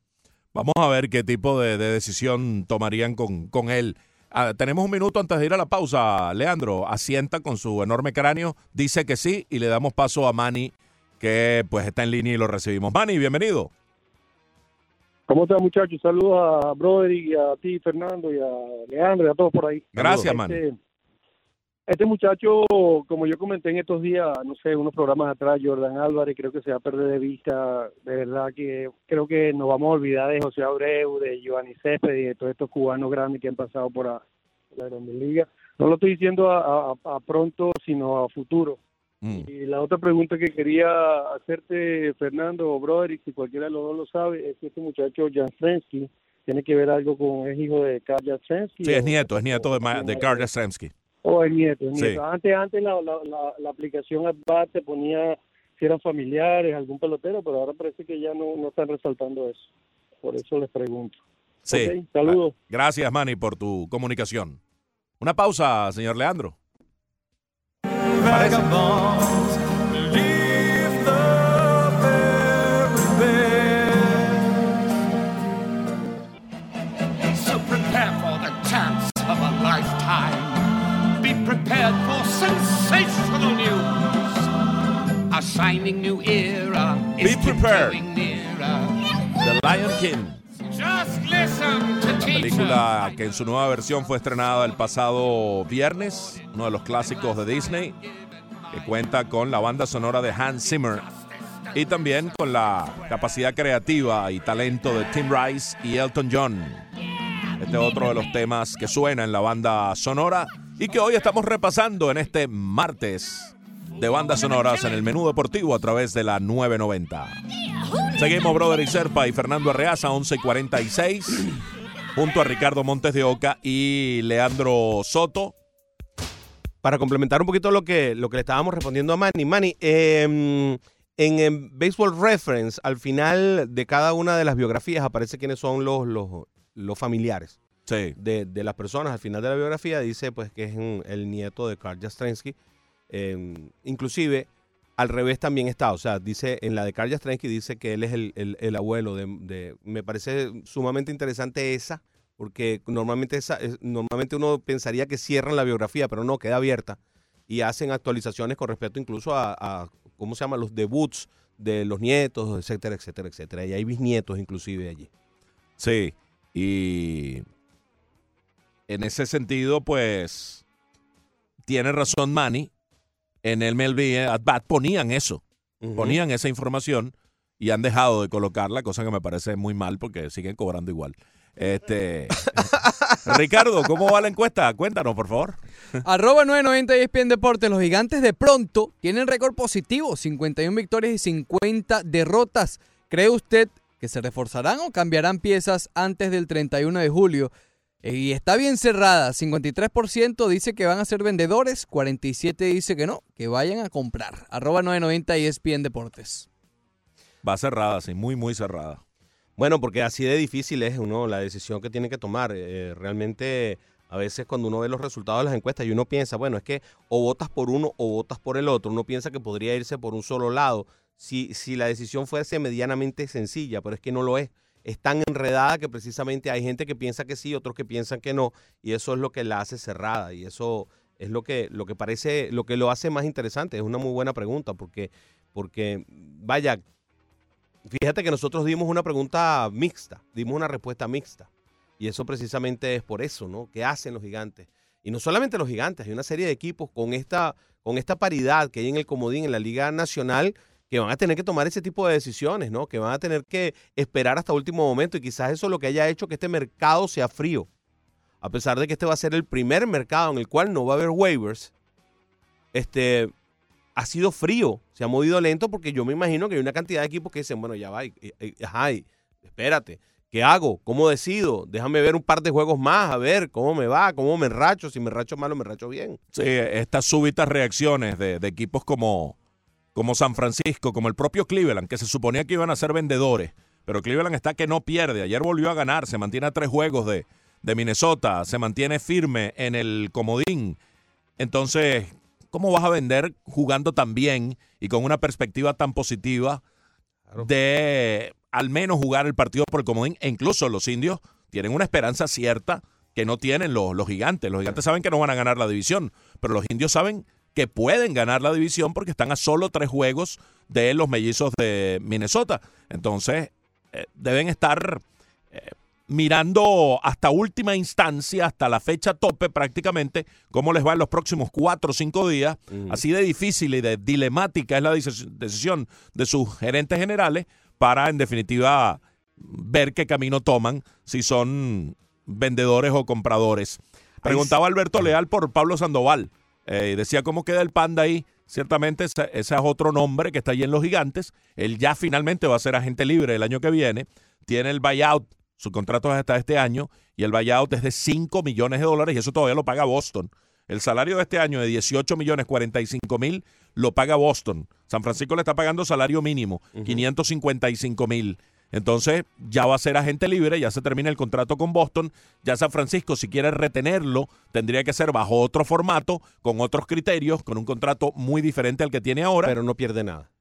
Vamos a ver qué tipo de, de decisión tomarían con, con él. Ah, tenemos un minuto antes de ir a la pausa. Leandro asienta con su enorme cráneo, dice que sí y le damos paso a Manny, que pues está en línea y lo recibimos. Manny, bienvenido. ¿Cómo están muchachos? Saludos a Brother y a ti, Fernando, y a Leandro y a todos por ahí. Gracias, Este, Manny. Este muchacho, como yo comenté en estos días, no sé, unos programas atrás, Jordan Álvarez, creo que se va a perder de vista, de verdad que creo que nos vamos a olvidar de José Abreu, de Giovanni Céspedes y de todos estos cubanos grandes que han pasado por la, la Grande Liga. No lo estoy diciendo a, a- a pronto, sino a futuro. Mm. Y la otra pregunta que quería hacerte, Fernando o Broderick, si cualquiera de los dos lo sabe, es que este muchacho, Jan Strensky, tiene que ver algo con, es hijo de Karl Jastrensky. Sí, es nieto, es nieto de, Ma- de Karl Jastrzemski. o el nieto, el Sí. nieto. Antes, antes la, la, la, la aplicación AdBat te ponía si eran familiares, algún pelotero, pero ahora parece que ya no, no están resaltando eso. Por eso les pregunto. Sí. Saludos. Gracias, Manny, por tu comunicación. Una pausa, señor Leandro. Vagabonds um leave the very best. So prepare for the chance of a lifetime. Be prepared for sensational news. A shining new era is Be prepared. nearer. The Lion King. Just listen to La teacher. Película que en su nueva versión fue estrenada el pasado viernes, uno de los clásicos de Disney, que cuenta con la banda sonora de Hans Zimmer y también con la capacidad creativa y talento de Tim Rice y Elton John. Este es otro de los temas que suena en la banda sonora y que hoy estamos repasando en este martes de bandas sonoras en el menú deportivo a través de la 990. Seguimos Brother y Serpa y Fernando Arreaza, 1146, junto a Ricardo Montes de Oca y Leandro Soto. Para complementar un poquito lo que, lo que le estábamos respondiendo a Manny. Manny, eh, en, en Baseball Reference, al final de cada una de las biografías aparece quiénes son los, los, los familiares Sí. de, de las personas. Al final de la biografía dice pues que es el nieto de Karl Jastrensky. Eh, inclusive, al revés también está. O sea, dice en la de Karl Jastrensky dice que él es el, el- el abuelo de, de- Me parece sumamente interesante esa, porque normalmente, esa, es- normalmente uno pensaría que cierran la biografía, pero no, queda abierta. Y hacen actualizaciones con respecto incluso a, a, ¿cómo se llama? Los debuts de los nietos, etcétera, etcétera, etcétera. Y hay bisnietos inclusive allí. Sí. Y en ese sentido, pues, tiene razón Manny. En el MLB at Bat ponían eso. Ponían esa información y han dejado de colocarla, cosa que me parece muy mal porque siguen cobrando igual. Este <laughs> Ricardo, ¿cómo va la encuesta? Cuéntanos, por favor. Arroba 990 ESPN Deportes. Los gigantes de pronto tienen récord positivo. 51 victorias y 50 derrotas. ¿Cree usted que se reforzarán o cambiarán piezas antes del 31 de julio? Eh, Y está bien cerrada. 53% dice que van a ser vendedores. 47% dice que no, que vayan a comprar. Arroba 990 ESPN Deportes. Va cerrada, sí, muy, muy cerrada. Bueno, porque así de difícil es uno la decisión que tiene que tomar. Eh, realmente, a veces cuando uno ve los resultados de las encuestas y uno piensa, bueno, es que o votas por uno o votas por el otro, uno piensa que podría irse por un solo lado si, si la decisión fuese medianamente sencilla, pero es que no lo es. Es tan enredada que precisamente hay gente que piensa que sí, otros que piensan que no, y eso es lo que la hace cerrada, y eso es lo que, lo que parece, lo que lo hace más interesante. Es una muy buena pregunta, porque, porque vaya, Fíjate que nosotros dimos una pregunta mixta, dimos una respuesta mixta. Y eso precisamente es por eso, ¿no? ¿Qué hacen los gigantes? Y no solamente los gigantes, hay una serie de equipos con esta, con esta paridad que hay en el comodín en la Liga Nacional que van a tener que tomar ese tipo de decisiones, ¿no? Que van a tener que esperar hasta último momento y quizás eso es lo que haya hecho que este mercado sea frío. A pesar de que este va a ser el primer mercado en el cual no va a haber waivers, este, ha sido frío, se ha movido lento porque yo me imagino que hay una cantidad de equipos que dicen, bueno, ya va, y- espérate, ¿qué hago? ¿Cómo decido? Déjame ver un par de juegos más, a ver cómo me va, cómo me racho, si me racho mal o me racho bien. Sí, estas súbitas reacciones de equipos como, como San Francisco, como el propio Cleveland, que se suponía que iban a ser vendedores, pero Cleveland está que no pierde. Ayer volvió a ganar, se mantiene a tres juegos de, de Minnesota, se mantiene firme en el comodín. Entonces, ¿cómo vas a vender jugando tan bien y con una perspectiva tan positiva de al menos jugar el partido por el comodín? E incluso los indios tienen una esperanza cierta que no tienen los, los gigantes. Los gigantes saben que no van a ganar la división, pero los indios saben que pueden ganar la división porque están a solo tres juegos de los mellizos de Minnesota. Entonces, eh, deben estar eh, mirando hasta última instancia, hasta la fecha tope prácticamente, cómo les va en los próximos cuatro o cinco días. Así de difícil y de dilemática es la decis- decisión de sus gerentes generales para, en definitiva, ver qué camino toman, si son vendedores o compradores. Preguntaba Alberto Leal por Pablo Sandoval. Eh, decía cómo queda el panda ahí. Ciertamente ese, ese es otro nombre que está ahí en los gigantes. Él ya finalmente va a ser agente libre el año que viene. Tiene el buyout, su contrato es hasta este año, y el buyout es de 5 millones de dólares y eso todavía lo paga Boston. El salario de este año de 18 millones 45 mil lo paga Boston. San Francisco le está pagando salario mínimo, 555 mil. Entonces ya va a ser agente libre, ya se termina el contrato con Boston. Ya San Francisco, si quiere retenerlo, tendría que ser bajo otro formato, con otros criterios, con un contrato muy diferente al que tiene ahora. Pero no pierde nada.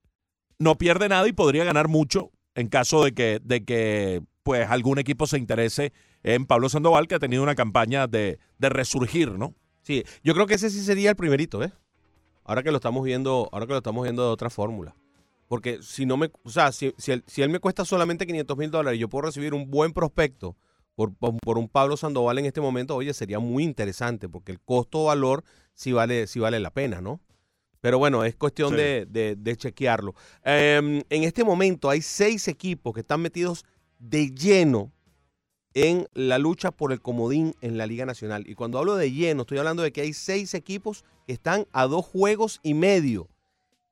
no pierde nada y podría ganar mucho en caso de que, de que pues algún equipo se interese en Pablo Sandoval, que ha tenido una campaña de, de resurgir, ¿no? Sí, yo creo que ese sí sería el primerito, ¿eh? Ahora que lo estamos viendo, ahora que lo estamos viendo de otra fórmula. Porque si no me, o sea, si, si él, si él me cuesta solamente 500 mil dólares y yo puedo recibir un buen prospecto por, por, por un Pablo Sandoval en este momento, oye, sería muy interesante porque el costo-valor sí vale, sí vale la pena, ¿no? Pero bueno, es cuestión Sí. de, de- de chequearlo. Em, en este momento hay seis equipos que están metidos de lleno en la lucha por el comodín en la Liga Nacional. Y cuando hablo de lleno, estoy hablando de que hay seis equipos que están a dos juegos y medio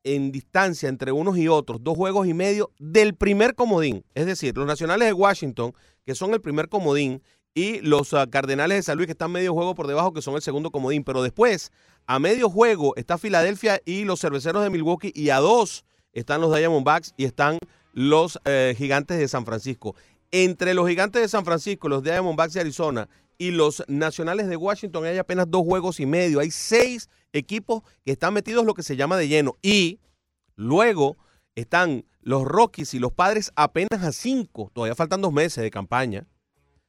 en distancia entre unos y otros, dos juegos y medio del primer comodín. Es decir, los Nacionales de Washington, que son el primer comodín, y los ah, Cardenales de San Luis, que están medio juego por debajo, que son el segundo comodín. Pero después, a medio juego, está Filadelfia y los Cerveceros de Milwaukee, y a dos están los Diamondbacks y están los eh, Gigantes de San Francisco. Entre los Gigantes de San Francisco, los Diamondbacks de Arizona y los Nacionales de Washington hay apenas dos juegos y medio. Hay seis equipos que están metidos lo que se llama de lleno. Y luego están los Rockies y los Padres apenas a cinco. Todavía faltan dos meses de campaña.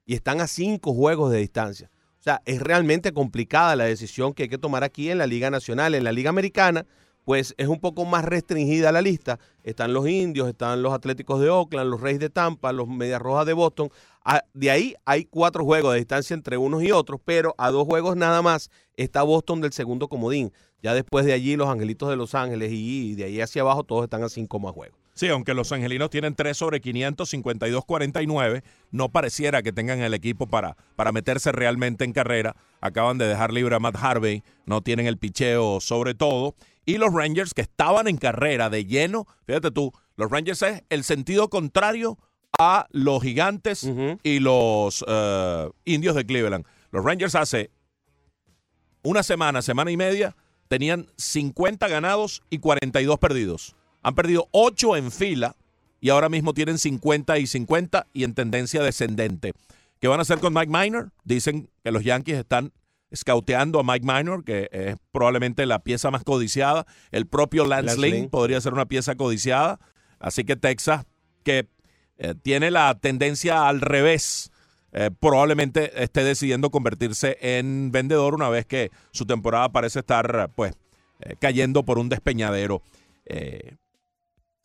Y están a cinco juegos de distancia. O sea, es realmente complicada la decisión que hay que tomar aquí en la Liga Nacional. En la Liga Americana, pues es un poco más restringida la lista. Están los Indios, están los Atléticos de Oakland, los Reyes de Tampa, los Medias Rojas de Boston. Ah, De ahí hay cuatro juegos de distancia entre unos y otros, pero a dos juegos nada más está Boston del segundo comodín. Ya después de allí los Angelitos de Los Ángeles y de ahí hacia abajo todos están a cinco más juegos. Sí, aunque los angelinos tienen 3 sobre 500, 52-49, no pareciera que tengan el equipo para, para meterse realmente en carrera. Acaban de dejar libre a Matt Harvey, no tienen el picheo sobre todo. Y los Rangers que estaban en carrera de lleno, fíjate tú, los Rangers es el sentido contrario a los gigantes y los eh, indios de Cleveland. Los Rangers hace una semana, semana y media, tenían 50 ganados y 42 perdidos. Han perdido 8 en fila y ahora mismo tienen 50 y 50 y en tendencia descendente. ¿Qué van a hacer con Mike Minor? Dicen que los Yankees están scouteando a Mike Minor, que es probablemente la pieza más codiciada. El propio Lance, Lance Lynn. podría ser una pieza codiciada. Así que Texas, que eh, tiene la tendencia al revés, eh, probablemente esté decidiendo convertirse en vendedor una vez que su temporada parece estar pues eh, cayendo por un despeñadero.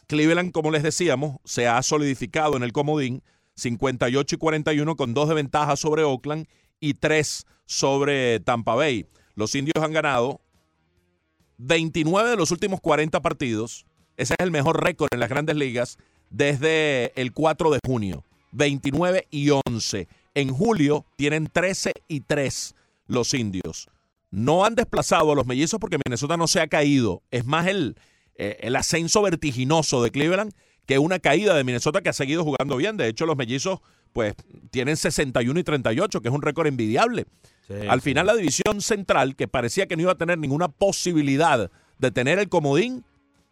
Cleveland, como les decíamos, se ha solidificado en el comodín 58 y 41 con dos de ventaja sobre Oakland y tres sobre Tampa Bay. Los indios han ganado 29 de los últimos 40 partidos. Ese es el mejor récord en las grandes ligas desde el 4 de junio. 29 y 11. En julio tienen 13 y 3 los indios. No han desplazado a los mellizos porque Minnesota no se ha caído. Es más el, eh, el ascenso vertiginoso de Cleveland que una caída de Minnesota que ha seguido jugando bien. De hecho, los mellizos pues tienen 61 y 38, que es un récord envidiable. Al final la división central, que parecía que no iba a tener ninguna posibilidad de tener el comodín,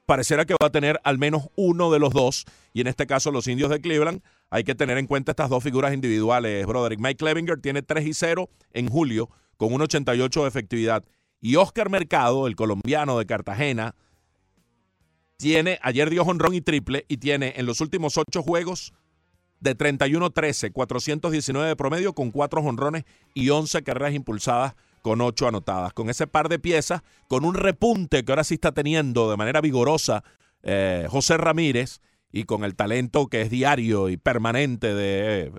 pareciera que va a tener al menos uno de los dos. Y en este caso los indios de Cleveland, hay que tener en cuenta estas dos figuras individuales, Broderick. Mike Clevinger tiene 3 y 0 en julio con un 88 de efectividad. Y Oscar Mercado, el colombiano de Cartagena, tiene, ayer dio honrón y triple y tiene en los últimos ocho juegos de 31-13, 419 de promedio con cuatro honrones y 11 carreras impulsadas con ocho anotadas. Con ese par de piezas, con un repunte que ahora sí está teniendo de manera vigorosa eh, José Ramírez y con el talento que es diario y permanente de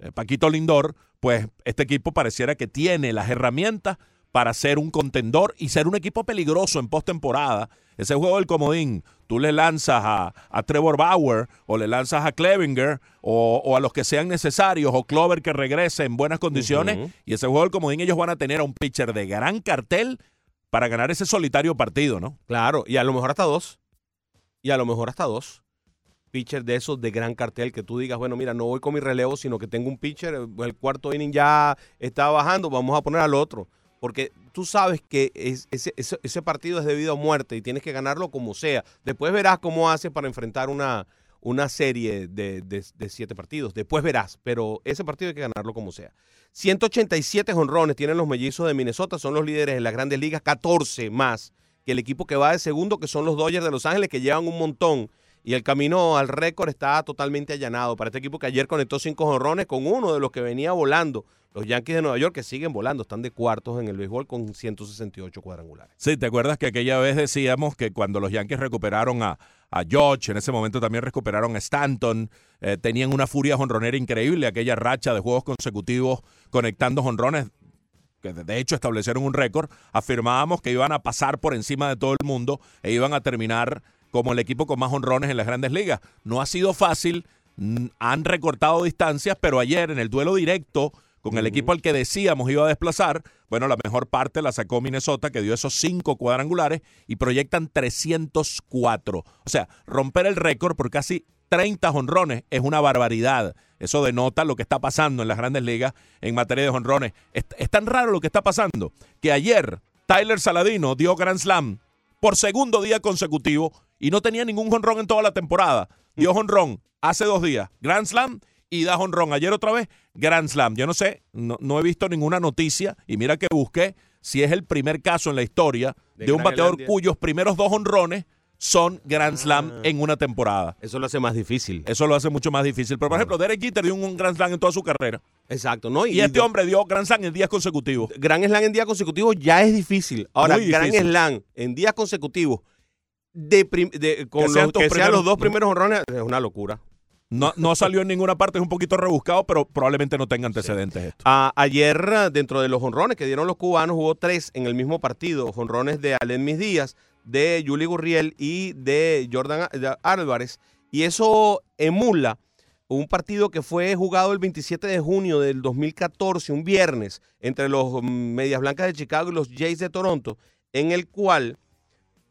eh, Paquito Lindor, pues este equipo pareciera que tiene las herramientas para ser un contendor y ser un equipo peligroso en postemporada. Ese juego del comodín, tú le lanzas a, a Trevor Bauer o le lanzas a Clevinger o, o a los que sean necesarios o Clover que regrese en buenas condiciones y ese juego del comodín ellos van a tener a un pitcher de gran cartel para ganar ese solitario partido, ¿no? Claro, y a lo mejor hasta dos. Y a lo mejor hasta dos. Pitcher de esos de gran cartel que tú digas, bueno, mira, no voy con mi relevo, sino que tengo un pitcher, el cuarto inning ya está bajando, vamos a poner al otro. Porque tú sabes que es- ese, partido es de vida o muerte y tienes que ganarlo como sea. Después verás cómo hace para enfrentar una, serie de, siete partidos. Después verás, pero ese partido hay que ganarlo como sea. 187 jonrones tienen los mellizos de Minnesota, son los líderes en las grandes ligas, 14 más que el equipo que va de segundo, que son los Dodgers de Los Ángeles, que llevan un montón. Y el camino al récord está totalmente allanado para este equipo que ayer conectó cinco jonrones con uno de los que venía volando. Los Yankees de Nueva York que siguen volando, están de cuartos en el béisbol con 168 cuadrangulares. Sí, ¿te acuerdas que aquella vez decíamos que cuando los Yankees recuperaron a, a George, en ese momento también recuperaron a Stanton, eh, tenían una furia jonronera increíble, aquella racha de juegos consecutivos conectando jonrones, que de hecho establecieron un récord, afirmábamos que iban a pasar por encima de todo el mundo e iban a terminar como el equipo con más honrones en las grandes ligas. No ha sido fácil, han recortado distancias, pero ayer en el duelo directo con el equipo al que decíamos iba a desplazar, bueno, la mejor parte la sacó Minnesota, que dio esos cinco cuadrangulares y proyectan 304. O sea, romper el récord por casi 30 honrones es una barbaridad. Eso denota lo que está pasando en las grandes ligas en materia de honrones. Es, es tan raro lo que está pasando que ayer Tyler Saladino dio Grand Slam por segundo día consecutivo y no tenía ningún honrón en toda la temporada. Dio honrón hace dos días, Grand Slam y da honrón. Ayer otra vez, Grand Slam. Yo no sé, no, no he visto ninguna noticia y mira que busqué si es el primer caso en la historia de, De un bateador cuyos primeros dos honrones son Grand Slam Ah. en una temporada. Eso lo hace más difícil. Eso lo hace mucho más difícil. Pero, por ejemplo, Derek Jeter dio un, Grand Slam en toda su carrera. Exacto, ¿no? Y, este hombre dio Grand Slam en días consecutivos. Gran Slam en días consecutivos ya es difícil. Ahora, difícil. Slam en días consecutivos de, de- con Que los, que sean los dos primeros honrones es una locura. No, no salió en ninguna parte, es un poquito rebuscado, pero probablemente no tenga antecedentes esto. Ah, ayer, dentro de los honrones que dieron los cubanos, hubo tres en el mismo partido. Honrones de Alén Mis Díaz, de Juli Gurriel y de Jordan Álvarez. Y eso emula un partido que fue jugado el 27 de junio del 2014, un viernes, entre los Medias Blancas de Chicago y los Jays de Toronto, en el cual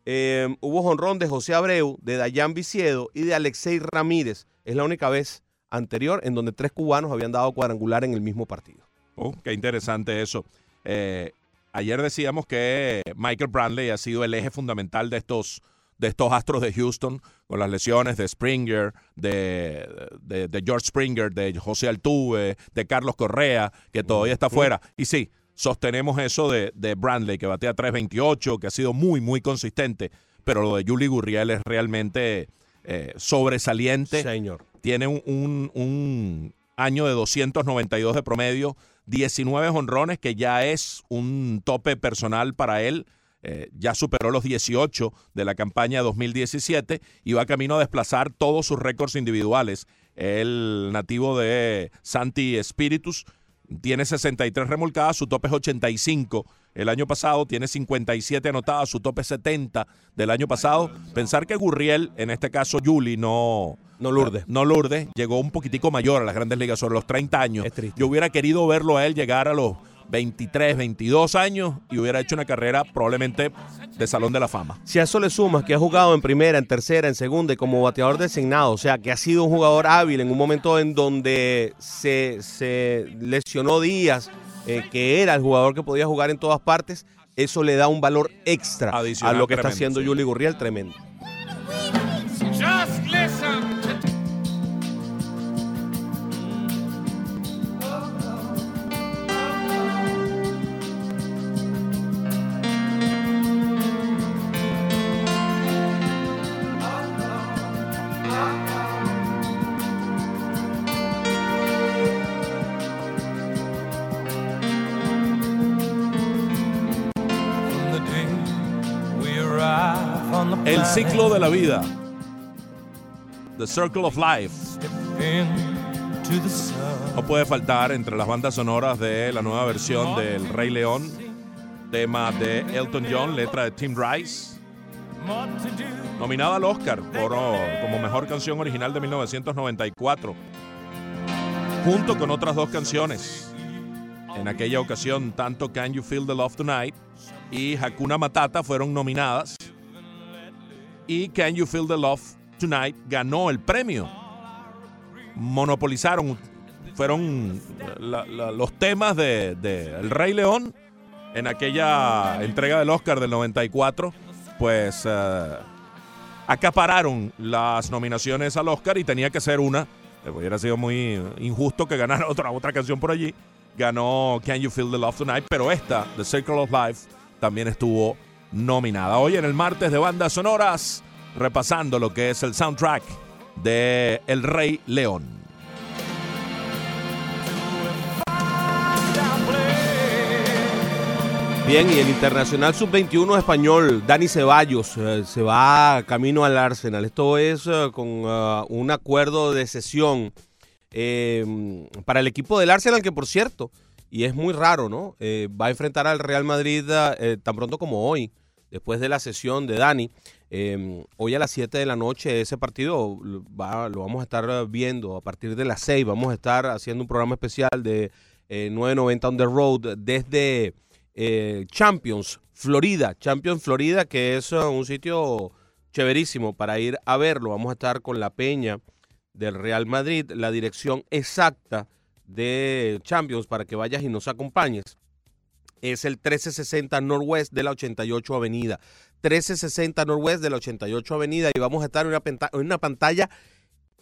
eh, hubo honrón de José Abreu, de Dayan Viciedo y de Alexei Ramírez. Es la única vez anterior en donde tres cubanos habían dado cuadrangular en el mismo partido. Oh, qué interesante eso. Eh, ayer decíamos que Michael Bradley ha sido el eje fundamental de estos, de estos astros de Houston, con las lesiones de Springer, de, de- de George Springer, de José Altuve, de Carlos Correa, que todavía está fuera. Y sí, sostenemos eso de, de Bradley, que batea 3.28, que ha sido muy, muy consistente, pero lo de Julie Gurriel es realmente eh, sobresaliente Señor. tiene un, un- un año de 292 de promedio, 19 honrones, que ya es un tope personal para él. Eh, ya superó los 18 de la campaña 2017 y va camino a desplazar todos sus récords individuales. El nativo de Santi Spiritus tiene 63 remolcadas, su tope es 85. El año pasado tiene 57 anotadas, su tope es 70 del año pasado. Pensar que Gurriel, en este caso Juli, no, No Lourdes. no Lourdes, llegó un poquitico mayor a las grandes ligas, sobre los 30 años. Es triste. Yo hubiera querido verlo a él llegar a los 23, 22 años y hubiera hecho una carrera probablemente de Salón de la Fama. Si a eso le sumas que ha jugado en primera, en tercera, en segunda y como bateador designado, o sea, que ha sido un jugador hábil en un momento en donde se, se lesionó Díaz, eh, que era el jugador que podía jugar en todas partes, eso le da un valor extra Adicional a lo que está haciendo sí. Yuli Gurriel, tremendo. Just listen de la vida. The Circle of Life. No puede faltar entre las bandas sonoras de la nueva versión del Rey León, tema de Elton John, letra de Tim Rice, nominada al Oscar por, oh, como mejor canción original de 1994, junto con otras dos canciones. En aquella ocasión, tanto Can You Feel the Love Tonight y Hakuna Matata fueron nominadas. Y Can You Feel the Love Tonight ganó el premio. Monopolizaron, fueron los temas de, de El Rey León en aquella entrega del Oscar del 94. Pues eh, acapararon las nominaciones al Oscar y tenía que ser una. eh, Hubiera sido muy injusto que ganara <laughs> otra, otra canción por allí. Ganó Can You Feel the Love Tonight, pero esta, The Circle of Life, también estuvo nominada. Hoy en el martes de bandas sonoras, repasando lo que es el soundtrack de El Rey León. Bien, y el internacional sub-21 español, Dani Ceballos, eh, se va camino al Arsenal. Esto es eh, con ah, un acuerdo de cesión eh, para el equipo del Arsenal, que por cierto, y es muy raro, ¿no? Eh, va a enfrentar al Real Madrid eh, tan pronto como hoy, después de la sesión de Dani. Eh, hoy a las 7 de la noche ese partido va- lo vamos a estar viendo a partir de las 6. Vamos a estar haciendo un programa especial de eh, 990 on the road desde eh, Champions, Florida. Champions, Florida, que es eh, un sitio chéverísimo para ir a verlo. Vamos a estar con la peña del Real Madrid, la dirección exacta de Champions para que vayas y nos acompañes. Es el 1360 Northwest de la 88 Avenida. 1360 Northwest de la 88 Avenida y vamos a estar en una, una pantalla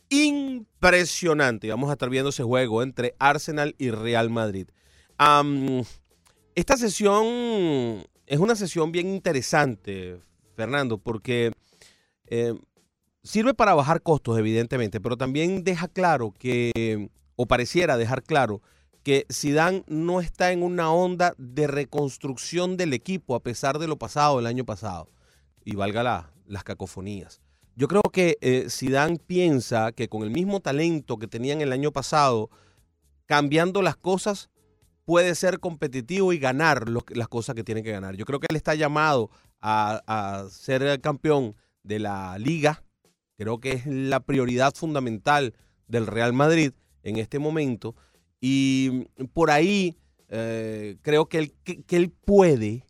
impresionante. Y Vamos a estar viendo ese juego entre Arsenal y Real Madrid. Esta sesión es una sesión bien interesante, Fernando, porque eh, sirve para bajar costos, evidentemente, pero también deja claro que, o pareciera dejar claro, que Zidane no está en una onda de reconstrucción del equipo a pesar de lo pasado el año pasado. Y valga la- las cacofonías. Yo creo que eh, Zidane piensa que con el mismo talento que tenían el año pasado, cambiando las cosas, puede ser competitivo y ganar las cosas que tiene que ganar. Yo creo que él está llamado a, a ser el campeón de la liga. Creo que es la prioridad fundamental del Real Madrid en este momento. Y por ahí eh, creo que él, que- él puede,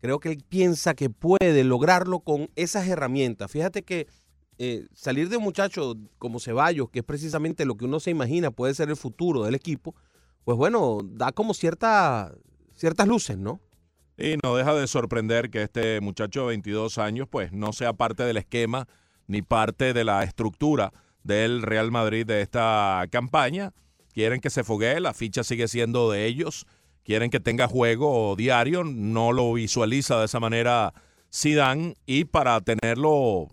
creo que él piensa que puede lograrlo con esas herramientas. Fíjate que eh, salir de un muchacho como Ceballos, que es precisamente lo que uno se imagina puede ser el futuro del equipo, pues bueno, da como cierta, ciertas luces, ¿no? Y no deja de sorprender que este muchacho de 22 años pues no sea parte del esquema ni parte de la estructura del Real Madrid de esta campaña. Quieren que se foguee, la ficha sigue siendo de ellos. Quieren que tenga juego diario, no lo visualiza de esa manera Zidane y para tenerlo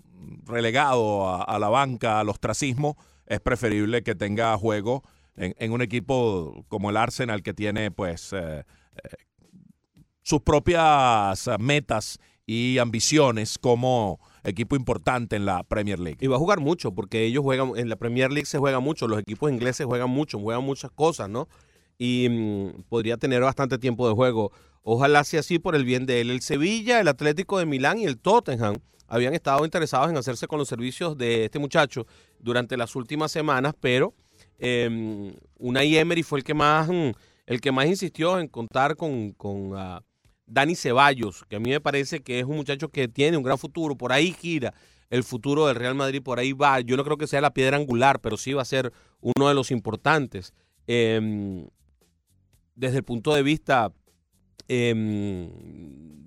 relegado a, a la banca, al ostracismo, es preferible que tenga juego en, un equipo como el Arsenal que tiene pues eh, sus propias eh, metas y ambiciones como equipo importante en la Premier League. Y va a jugar mucho, porque ellos juegan, en la Premier League se juega mucho, los equipos ingleses juegan mucho, juegan muchas cosas, ¿no? Y mm, podría tener bastante tiempo de juego. Ojalá sea así por el bien de él. El Sevilla, el Atlético de Milán y el Tottenham habían estado interesados en hacerse con los servicios de este muchacho durante las últimas semanas, pero eh, Unai Emery fue el que más, mm, el que más insistió en contar con, con ah, Dani Ceballos, que a mí me parece que es un muchacho que tiene un gran futuro, por ahí gira el futuro del Real Madrid, por ahí va. Yo no creo que sea la piedra angular, pero sí va a ser uno de los importantes. Eh, desde el punto de vista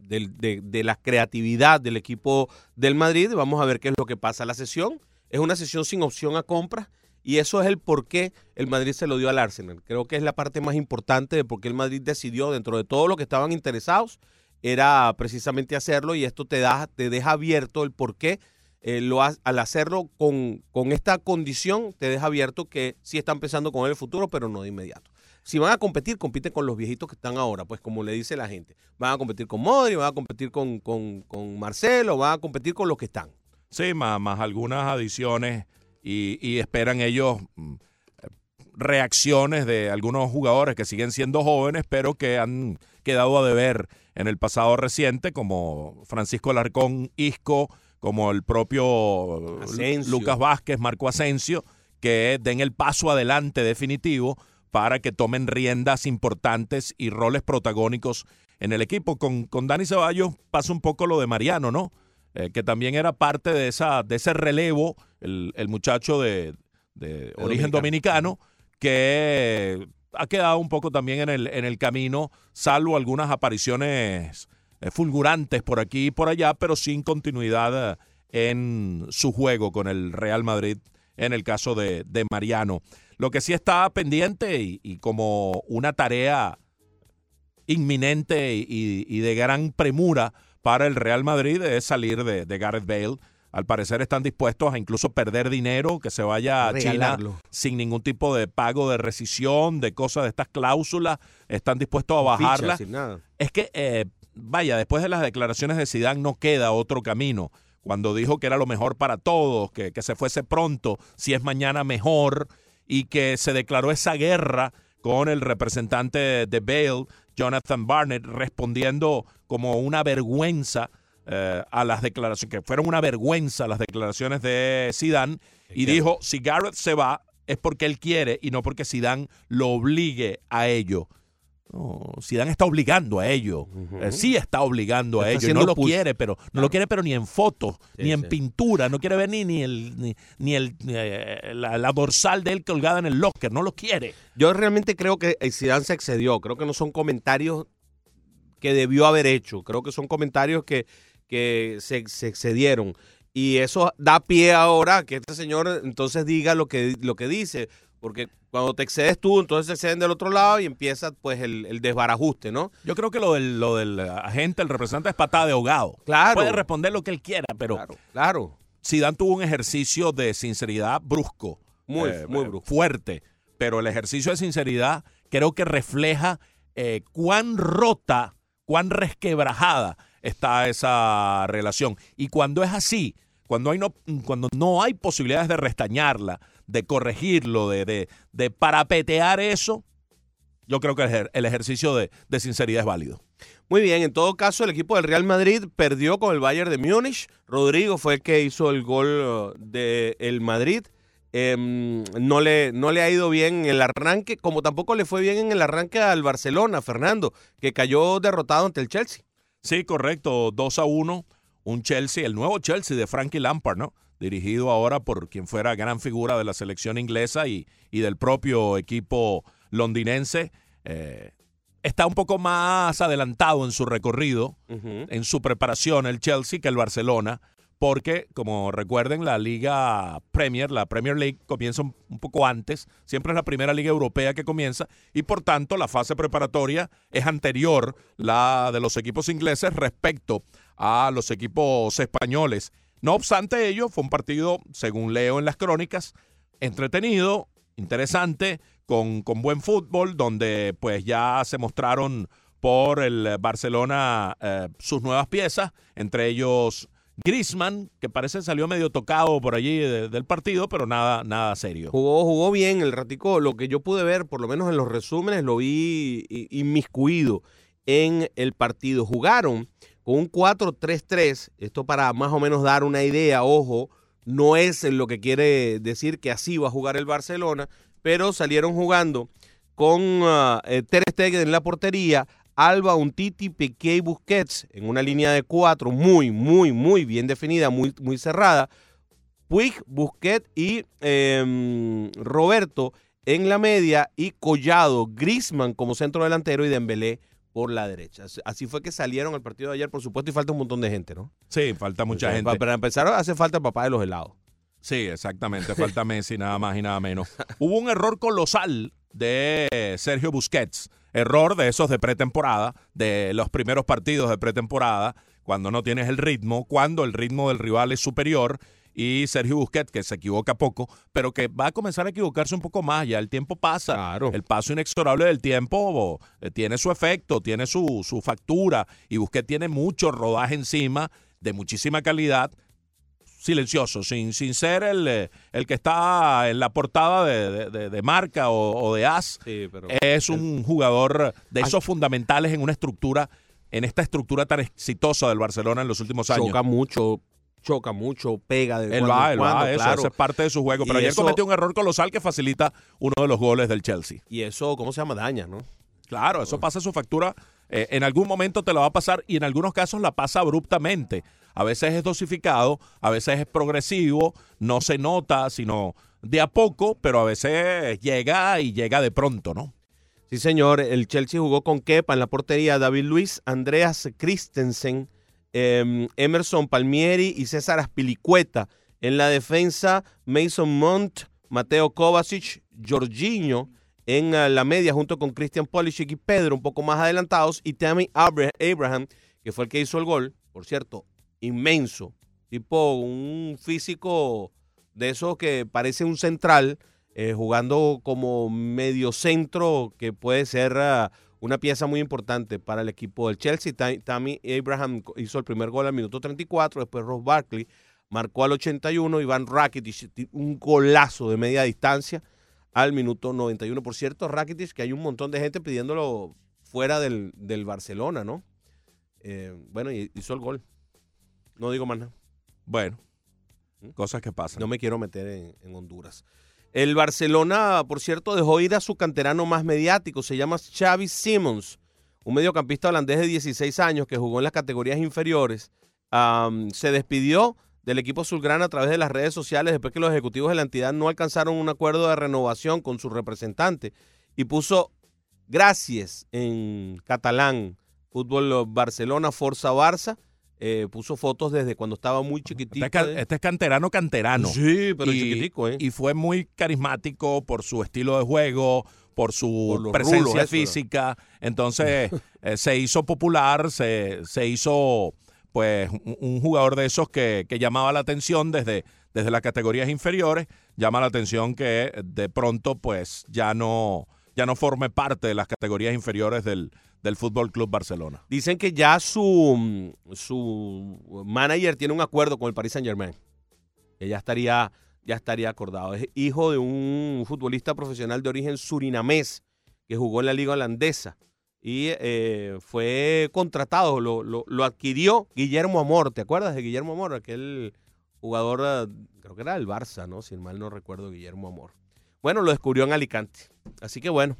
del- de, de la creatividad del equipo del Madrid, vamos a ver qué es lo que pasa. La sesión es una sesión sin opción a compra y eso es el por qué el Madrid se lo dio al Arsenal. Creo que es la parte más importante de por qué el Madrid decidió, dentro de todo lo que estaban interesados, era precisamente hacerlo y esto te, da, te deja abierto el por qué. eh, lo al hacerlo con, con esta condición, te deja abierto que sí están pensando con el futuro, pero no de inmediato. Si van a competir, compiten con los viejitos que están ahora, pues como le dice la gente. Van a competir con Modri, van a competir con, con, con Marcelo, van a competir con los que están. Sí, más, más algunas adiciones y, y esperan ellos mm, reacciones de algunos jugadores que siguen siendo jóvenes, pero que han quedado a deber en el pasado reciente, como Francisco Alarcón Isco, como el propio. Lucas Vázquez, Marco Asensio, que den el paso adelante definitivo para que tomen riendas importantes y roles protagónicos en el equipo. Con, con Dani Ceballos pasa un poco lo de Mariano, ¿no? Eh, que también era parte de, esa, de ese relevo, el, el muchacho de, de origen dominicano, que ha quedado un poco también en el, en el camino, salvo algunas apariciones eh, fulgurantes por aquí y por allá, pero sin continuidad eh, en su juego con el Real Madrid, en el caso de, de Mariano. Lo que sí está pendiente y, y como una tarea inminente y, y de gran premura para el Real Madrid es salir de, de Gareth Bale. Al parecer están dispuestos a incluso perder dinero, que se vaya a China sin ningún tipo de pago de rescisión, de cosas de estas cláusulas. Están dispuestos a bajarla. Ficha, sin nada. Es que, eh, vaya, después de las declaraciones de Zidane no queda otro camino. Cuando dijo que era lo mejor para todos, que, que se fuese pronto, si es mañana mejor, y que se declaró esa guerra con el representante de Bale, Jonathan Barnett, respondiendo como una vergüenza eh, a las declaraciones, que fueron una vergüenza las declaraciones de Zidane, y dijo, si Garrett se va es porque él quiere y no porque Zidane lo obligue a ello. No, Zidane está obligando a ello. Eh, sí está obligando a ello. No lo quiere, pero no lo quiere, pero ni en fotos, Sí, ni en sí. pintura. No quiere ver ni, ni el ni, ni el eh, la, la dorsal de él colgada en el locker. No lo quiere. Yo realmente creo que Zidane se excedió. Creo que no son comentarios que debió haber hecho. Creo que son comentarios que, que se, se excedieron. Y eso da pie ahora que este señor entonces diga lo que, lo que dice. Porque cuando te excedes tú, entonces se exceden del otro lado y empieza pues el, el desbarajuste, ¿no? Yo creo que lo del, lo del agente, el representante, es patada de ahogado. Claro. Puede responder lo que él quiera, pero Claro, claro. Zidane tuvo un ejercicio de sinceridad brusco. Muy, eh, muy brusco. Fuerte. Pero el ejercicio de sinceridad creo que refleja eh, cuán rota, cuán resquebrajada está esa relación. Y cuando es así, cuando, hay no, cuando no hay posibilidades de restañarla, de corregirlo, de, de, de parapetear eso, yo creo que el, ejer- el ejercicio de, de sinceridad es válido. Muy bien, en todo caso, el equipo del Real Madrid perdió con el Bayern de Múnich. Rodrigo fue el que hizo el gol del Madrid. Em, no, le, no le ha ido bien en el arranque, como tampoco le fue bien en el arranque al Barcelona, Fernando, que cayó derrotado ante el Chelsea. Sí, correcto. 2 a 1. Un Chelsea, el nuevo Chelsea de Frankie Lampard, ¿no? Dirigido ahora por quien fuera gran figura de la selección inglesa y, y del propio equipo londinense. Eh, está un poco más adelantado en su recorrido, en su preparación el Chelsea que el Barcelona, porque como recuerden la Liga Premier, la Premier League comienza un, poco antes, siempre es la primera liga europea que comienza y por tanto la fase preparatoria es anterior la de los equipos ingleses respecto a los equipos españoles. No obstante ello, fue un partido, según leo en las crónicas, entretenido, interesante, con, con buen fútbol, donde pues ya se mostraron por el Barcelona eh, sus nuevas piezas, entre ellos Griezmann, que parece salió medio tocado por allí de- del partido, pero nada, nada serio. Jugó, jugó bien el ratico, lo que yo pude ver, por lo menos en los resúmenes, lo vi inmiscuido en el partido. Jugaron con un 4-3-3, esto para más o menos dar una idea, ojo, no es lo que quiere decir que así va a jugar el Barcelona, pero salieron jugando con eh, Ter Stegen en la portería, Alba, Untiti, Piqué y Busquets en una línea de cuatro muy, muy, muy bien definida, muy, muy cerrada. Puig, Busquets y em, Roberto en la media y Collado, Grisman como centro delantero y Dembélé por la derecha. Así- fue que salieron al partido de ayer, por supuesto, y falta un montón de gente, ¿no? Sí, falta mucha gente. Para empezar, hace falta el papá de los helados. Sí, exactamente. Falta Messi, nada más y nada menos. Hubo un error colosal de Sergio Busquets. Error de esos de pretemporada, de los primeros partidos de pretemporada, cuando no tienes el ritmo, cuando el ritmo del rival es superior. Y Sergio Busquets, que se equivoca poco, pero que va a comenzar a equivocarse un poco más. Ya el tiempo pasa. Claro. El paso inexorable del tiempo eh, tiene su efecto, tiene su, su factura. Y Busquets tiene mucho rodaje encima, de muchísima calidad silencioso, sin, sin ser el, eh, el que está en la portada de, de- marca o, o de as. Sí, pero Es un jugador de esos fundamentales en una estructura, en esta estructura tan exitosa del Barcelona en los últimos años. choca mucho, choca mucho, pega de Él cuando va, él cuando, va, eso, claro. es parte de su juego. Pero Y ayer eso- cometió un error colosal que facilita uno de los goles del Chelsea. Y eso, ¿cómo se llama? Daña, ¿no? Claro, eso pasa su factura. eh, en algún momento te la va a pasar y en algunos casos la pasa abruptamente. A veces es dosificado, a veces es progresivo, no se nota, sino de a poco, pero a veces llega y llega de pronto, ¿no? Sí, señor. El Chelsea jugó con Kepa en la portería, David Luis, Andreas Christensen, eh, Emerson Palmieri y César Aspilicueta. En la defensa, Mason Mount, Mateo Kovacic, Jorginho. En eh, la media, junto con Christian Pulisic y Pedro, un poco más adelantados. Y Tammy Abra- Abraham, que fue el que hizo el gol. Por cierto, inmenso. Tipo un físico de esos que parece un central eh, jugando como medio centro que puede ser ah, una pieza muy importante para el equipo del Chelsea. Ta- Tammy Abraham hizo el primer gol al minuto 34, después Ross Barkley marcó al 81, Iván Rakitic ti- un golazo de media distancia al minuto 91. Por cierto, Rakitic, que hay un montón de gente pidiéndolo fuera del, del Barcelona, ¿no? Eh, bueno, hizo el gol. No digo más nada. Bueno, cosas que pasan. No me quiero meter en, en Honduras. El Barcelona, por cierto, dejó ir a su canterano más mediático, se llama Xavi Simons, un mediocampista holandés de 16 años que jugó en las categorías inferiores. Se despidió del equipo azulgrana a través de las redes sociales después que los ejecutivos de la entidad no alcanzaron un acuerdo de renovación con su representante y puso gracias en catalán. Fútbol Barcelona, Forza Barça. Eh, puso fotos desde cuando estaba muy chiquitito. Este es, ca- este es canterano, canterano. Sí, pero y, chiquitico, ¿eh? y fue muy carismático por su estilo de juego, por su Por presencia rulos, eso, ¿no? física. Entonces <laughs> eh, se hizo popular, se, se hizo pues un, un jugador de esos que, que llamaba la atención desde, desde las categorías inferiores. Llama la atención que de pronto pues ya no, ya no forme parte de las categorías inferiores del, del Fútbol Club Barcelona. Dicen que ya su, su manager tiene un acuerdo con el Paris Saint Germain. Que ya estaría, ya estaría acordado. Es hijo de un futbolista profesional de origen surinamés que jugó en la liga holandesa. Y eh, fue contratado, lo, lo- lo adquirió Guillermo Amor. ¿Te acuerdas de Guillermo Amor? Aquel jugador, eh, creo que era del Barça, ¿no? Si mal no recuerdo, Guillermo Amor. Bueno, lo descubrió en Alicante. Así que bueno,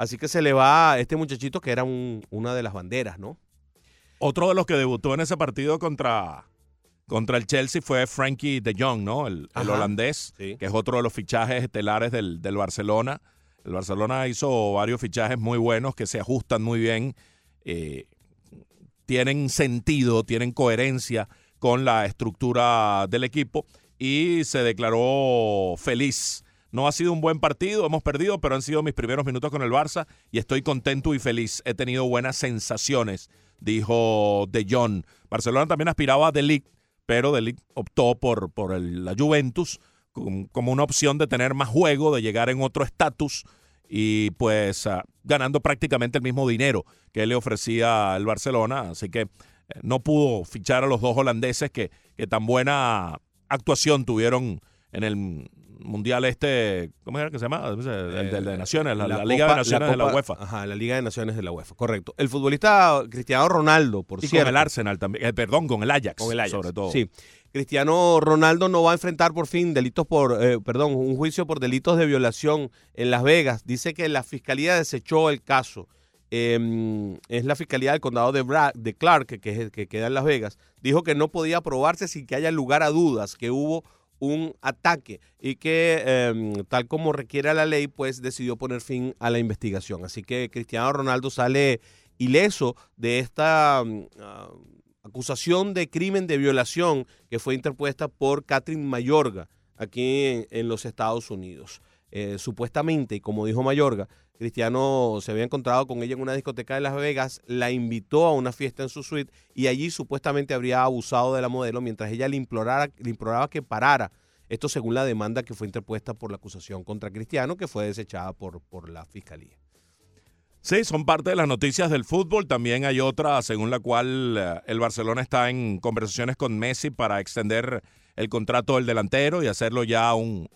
así que se le va a este muchachito que era un- una de las banderas, ¿no? Otro de los que debutó en ese partido contra, contra el Chelsea fue Frankie de Jong, ¿no? El, holandés, Sí. que es otro de los fichajes estelares del, del Barcelona. El Barcelona hizo varios fichajes muy buenos que se ajustan muy bien, eh, tienen sentido, tienen coherencia con la estructura del equipo y se declaró feliz. No ha sido un buen partido, hemos perdido, pero han sido mis primeros minutos con el Barça y estoy contento y feliz. He tenido buenas sensaciones, dijo De Jong. Barcelona también aspiraba a De Ligt, pero De Ligt optó por, por el- la Juventus com- como una opción de tener más juego, de llegar en otro estatus y pues ah, ganando prácticamente el mismo dinero que le ofrecía el Barcelona. Así que eh, no pudo fichar a los dos holandeses que, que tan buena actuación tuvieron en el Mundial este, ¿cómo era que se llama? El, del de Naciones, la, la Liga de Copa- Naciones de la UEFA. Ajá, la Liga de Naciones de la UEFA, correcto. El futbolista Cristiano Ronaldo, por Y cierto. con el Arsenal también, eh, perdón, con el Ajax, Con el Ajax, sobre todo. Sí. Cristiano Ronaldo no va a enfrentar por fin delitos por, eh, perdón, un juicio por delitos de violación en Las Vegas. Dice que la fiscalía desechó el caso. Eh, es la fiscalía del condado de, Bra- de Clark, que, el que queda en Las Vegas. Dijo que no podía aprobarse sin que haya lugar a dudas, que hubo un ataque y que eh, tal como requiere la ley, pues decidió poner fin a la investigación. Así que Cristiano Ronaldo sale ileso de esta mm, ah, acusación de crimen de violación que fue interpuesta por Catherine Mayorga aquí en los Estados Unidos. Eh, supuestamente, como dijo Mayorga, Cristiano se había encontrado con ella en una discoteca de Las Vegas, la invitó a una fiesta en su suite y allí supuestamente habría abusado de la modelo mientras ella le, implorara, le imploraba que parara. Esto según la demanda que fue interpuesta por la acusación contra Cristiano, que fue desechada por, por la fiscalía. Sí, son parte de las noticias del fútbol. También hay otra según la cual eh, el Barcelona está en conversaciones con Messi para extender el contrato del delantero y hacerlo ya un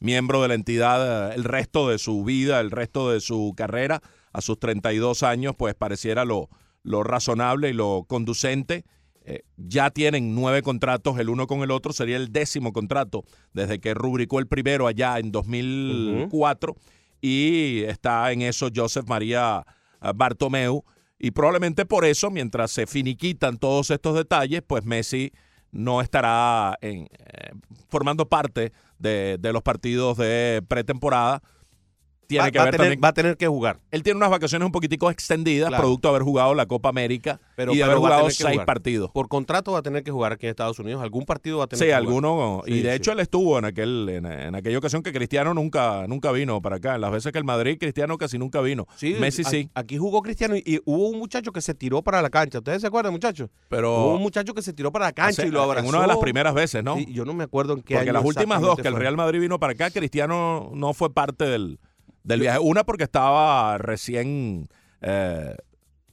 miembro de la entidad eh, el resto de su vida, el resto de su carrera, a sus 32 años, pues pareciera lo, lo razonable y lo conducente. Eh, ya tienen nueve contratos el uno con el otro, sería el décimo contrato desde que rubricó el primero allá en 2004 y está en eso Joseph María ah, Bartomeu. Y probablemente por eso, mientras se finiquitan todos estos detalles, pues Messi no estará en, eh, formando parte de, de los partidos de pretemporada. Tiene va, que va tener, también va a tener que jugar. él tiene unas vacaciones un poquitico extendidas, Claro. producto de haber jugado la Copa América Pero- y de pero haber jugado seis jugar. partidos. Por contrato va a tener que jugar aquí en Estados Unidos. Algún partido va a tener Sí, que jugar. alguno. y Sí, de sí. hecho él estuvo en aquel en, en aquella ocasión que Cristiano nunca nunca vino para acá. En las veces que el Madrid, Cristiano casi nunca vino. Sí, Messi a- sí. Aquí jugó Cristiano y, y hubo un muchacho que se tiró para la cancha. ¿Ustedes se acuerdan, muchachos? Hubo Pero un muchacho que se tiró para la cancha y lo abrazó. en una de las primeras veces, ¿no? Sí, yo no me acuerdo en qué Porque año las últimas dos que el Real. Madrid vino para acá, Cristiano no fue parte del, del viaje. Una porque estaba recién eh,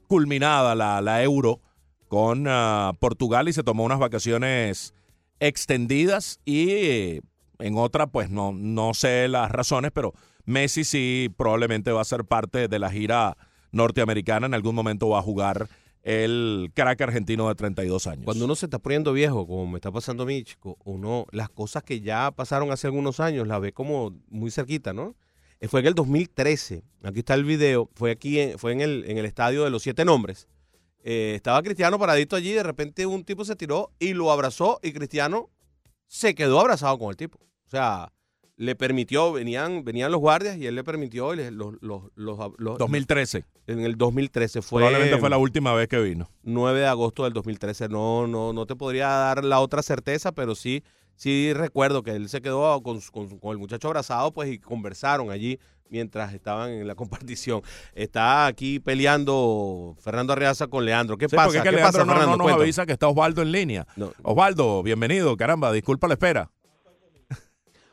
culminada la, la Euro con ah, Portugal y se tomó unas vacaciones extendidas y en otra pues no, no sé las razones, pero Messi sí probablemente va a ser parte de la gira norteamericana. En algún momento va a jugar el crack argentino de 32 años. Cuando uno se está poniendo viejo, como me está pasando a mí, chico, uno, las cosas que ya pasaron hace algunos años, las ve como muy cerquita, ¿no? Eh, Fue en el 2013, aquí está el video, fue aquí, en- fue en el, en el estadio de los siete nombres. Eh, estaba Cristiano paradito allí, de repente un tipo se tiró y lo abrazó y Cristiano se quedó abrazado con el tipo. O sea, le permitió, venían, venían los guardias y él le permitió y le- los, los, los, los- 2013. en el 2013 fue Probablemente fue la última vez que vino. 9 de agosto del 2013. No, no, no te podría dar la otra certeza, pero sí, sí recuerdo que él se quedó con, su- con su- con el muchacho abrazado, pues, y conversaron allí mientras estaban en la <laughs> compartición. Está aquí peleando Fernando Arriaza con Leandro. ¿Qué Sí, pasa? porque es que ¿Qué Leandro pasa, no, Fernando? no nos Cuéntame. avisa que está Osvaldo en línea. No. Osvaldo, bienvenido. Caramba, disculpa la espera. <laughs>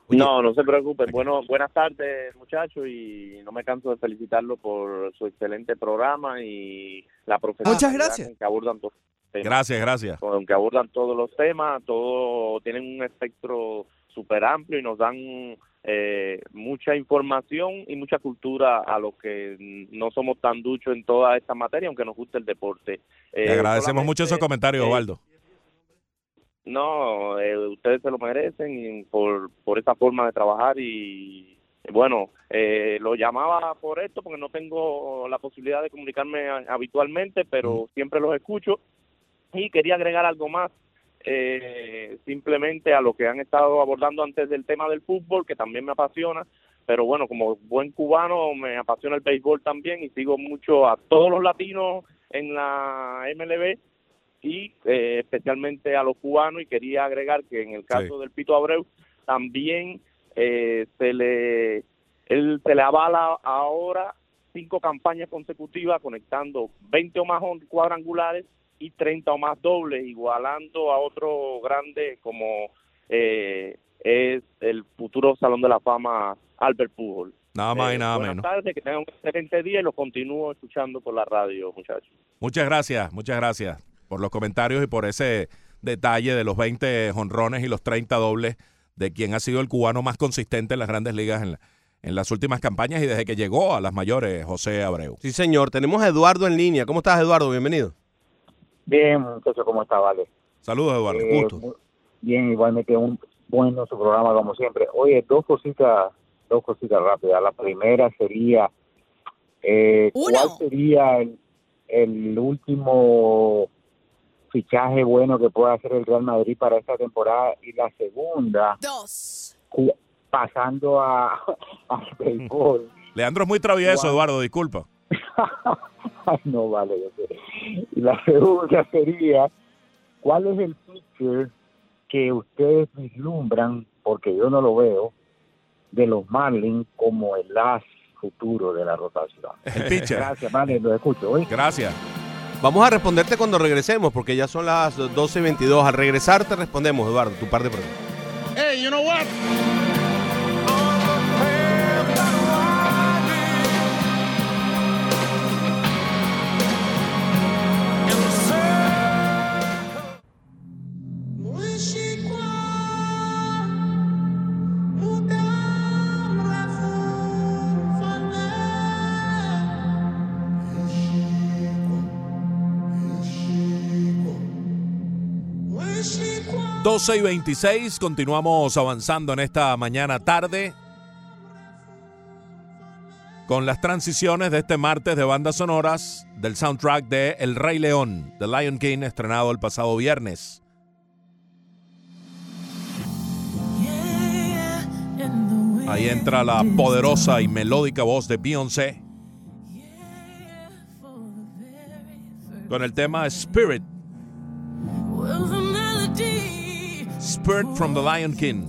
No, no se preocupen. Bueno, buenas tardes, muchachos, y no me canso de felicitarlo por su excelente programa y la profesionalidad Muchas gracias. que abordan todos temas. Gracias, gracias. Con que abordan todos los temas, todo tienen un espectro súper amplio y nos dan eh, mucha información y mucha cultura a los que no somos tan duchos en toda esta materia, aunque nos guste el deporte. Te Eh, agradecemos mucho esos comentarios, eh, Osvaldo. no, eh, ustedes se lo merecen por, por esa forma de trabajar y bueno, eh, lo llamaba por esto porque no tengo la posibilidad de comunicarme habitualmente, pero siempre los escucho y quería agregar algo más eh, simplemente a lo que han estado abordando antes del tema del fútbol, que también me apasiona, pero bueno, como buen cubano me apasiona el béisbol también y sigo mucho a todos los latinos en la MLB y eh, especialmente a los cubanos y quería agregar que en el caso del Pito Abreu también eh, se le él se le avala ahora cinco campañas consecutivas conectando 20 o más cuadrangulares y 30 o más dobles igualando a otro grande como eh, es el futuro Salón de la Fama Albert Pujol. Nada más y Eh, nada buenas menos. tardes, que tengan un excelente día y los continúo escuchando por la radio, muchachos. Muchas gracias, muchas gracias por los comentarios y por ese detalle de los 20 jonrones y los 30 dobles de quien ha sido el cubano más consistente en las grandes ligas en, la- en las últimas campañas y desde que llegó a las mayores, José Abreu. Sí, señor. Tenemos a Eduardo en línea. ¿Cómo estás, Eduardo? Bienvenido. Bien, muchachos, ¿cómo está, Vale? Saludos, Eduardo. Eh, gusto. Bien, igualmente un bueno su programa como siempre. Oye, dos cositas, dos cositas rápidas. La primera sería, eh, ¿cuál sería el, el último fichaje bueno que pueda hacer el Real Madrid para esta temporada? Y la segunda, Dos. pasando a, <laughs> al béisbol. Leandro es muy travieso. Eduardo, disculpa. <laughs> Ay, no vale. Y la <laughs> segunda sería, ¿cuál es el pitcher que ustedes vislumbran, porque yo no lo veo, de los Marlins como el as futuro de la rotación? El pitcher. Gracias, vale, lo escucho. ¿oí? Gracias. Vamos a responderte cuando regresemos, porque ya son las 12.22. Al regresar te respondemos, Eduardo, tu par de preguntas. Hey, you know what? 12 y 26, continuamos avanzando en esta mañana tarde con las transiciones de este martes de bandas sonoras del soundtrack de El Rey León, The Lion King, estrenado el pasado viernes. Ahí entra la poderosa y melódica voz de Beyoncé con el tema Spirit. Spirit from the Lion King.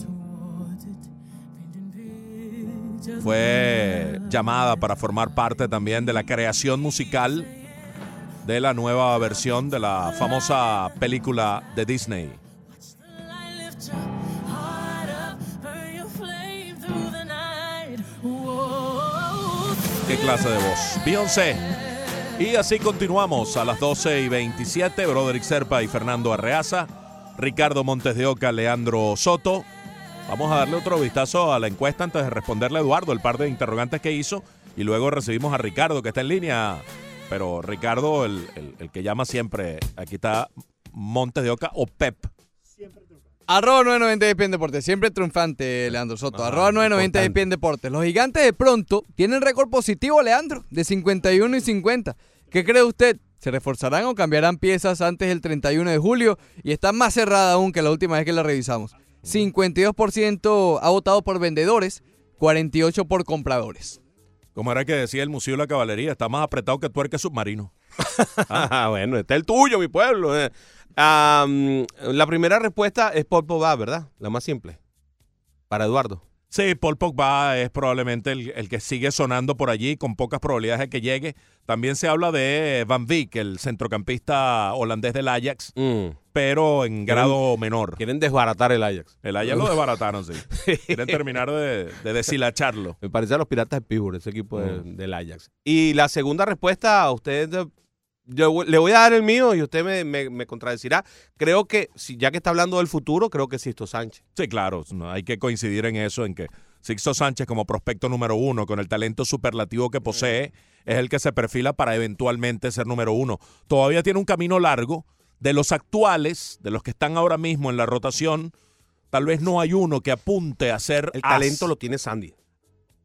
Fue llamada para formar parte también de la creación musical de la nueva versión de la famosa película de Disney. ¿Qué clase de voz? Beyoncé. Y así continuamos a las 12 y 27. Broderick Serpa y Fernando Arreaza. Ricardo Montes de Oca, Leandro Soto. Vamos a darle otro vistazo a la encuesta antes de responderle a Eduardo el par de interrogantes que hizo. Y luego recibimos a Ricardo, que está en línea. Pero Ricardo, el, el- el que llama siempre, aquí está Montes de Oca o Pep. Arroba 990 ESPN Deportes, siempre triunfante, Leandro Soto. Arroba 990 ESPN Deportes. Los gigantes de pronto tienen récord positivo, Leandro, de 51 y 50. ¿Qué cree usted? ¿Se reforzarán o cambiarán piezas antes del 31 de julio? Y está más cerrada aún que la última vez que la revisamos. 52% ha votado por vendedores, 48% por compradores. Como era que decía el Museo de la Caballería, está más apretado que tuerque submarino. <laughs> Ah, bueno, está el tuyo, mi pueblo. eh. La primera respuesta es Paul Pogba, ¿verdad? La más simple. Para Eduardo. Sí, Paul Pogba es probablemente el, el que sigue sonando por allí con pocas probabilidades de que llegue. También se habla de Van Beek, el centrocampista holandés del Ajax, Mm. pero en grado menor. Quieren desbaratar el Ajax. El Ajax lo desbarataron, sí. <laughs> Quieren terminar de, de deshilacharlo. Me parece a los Piratas de Pittsburgh, ese equipo de- del Ajax. Y la segunda respuesta, a usted, yo le voy a dar el mío y usted me, me- me contradecirá. Creo que, si, ya que está hablando del futuro, creo que Sisto Sánchez. Sí, claro, no, hay que coincidir en eso, en que Sixto Sánchez como prospecto número uno, con el talento superlativo que posee, es el que se perfila para eventualmente ser número uno. Todavía tiene un camino largo. De los actuales, de los que están ahora mismo en la rotación, tal vez no hay uno que apunte a ser El as. talento lo tiene Sandy.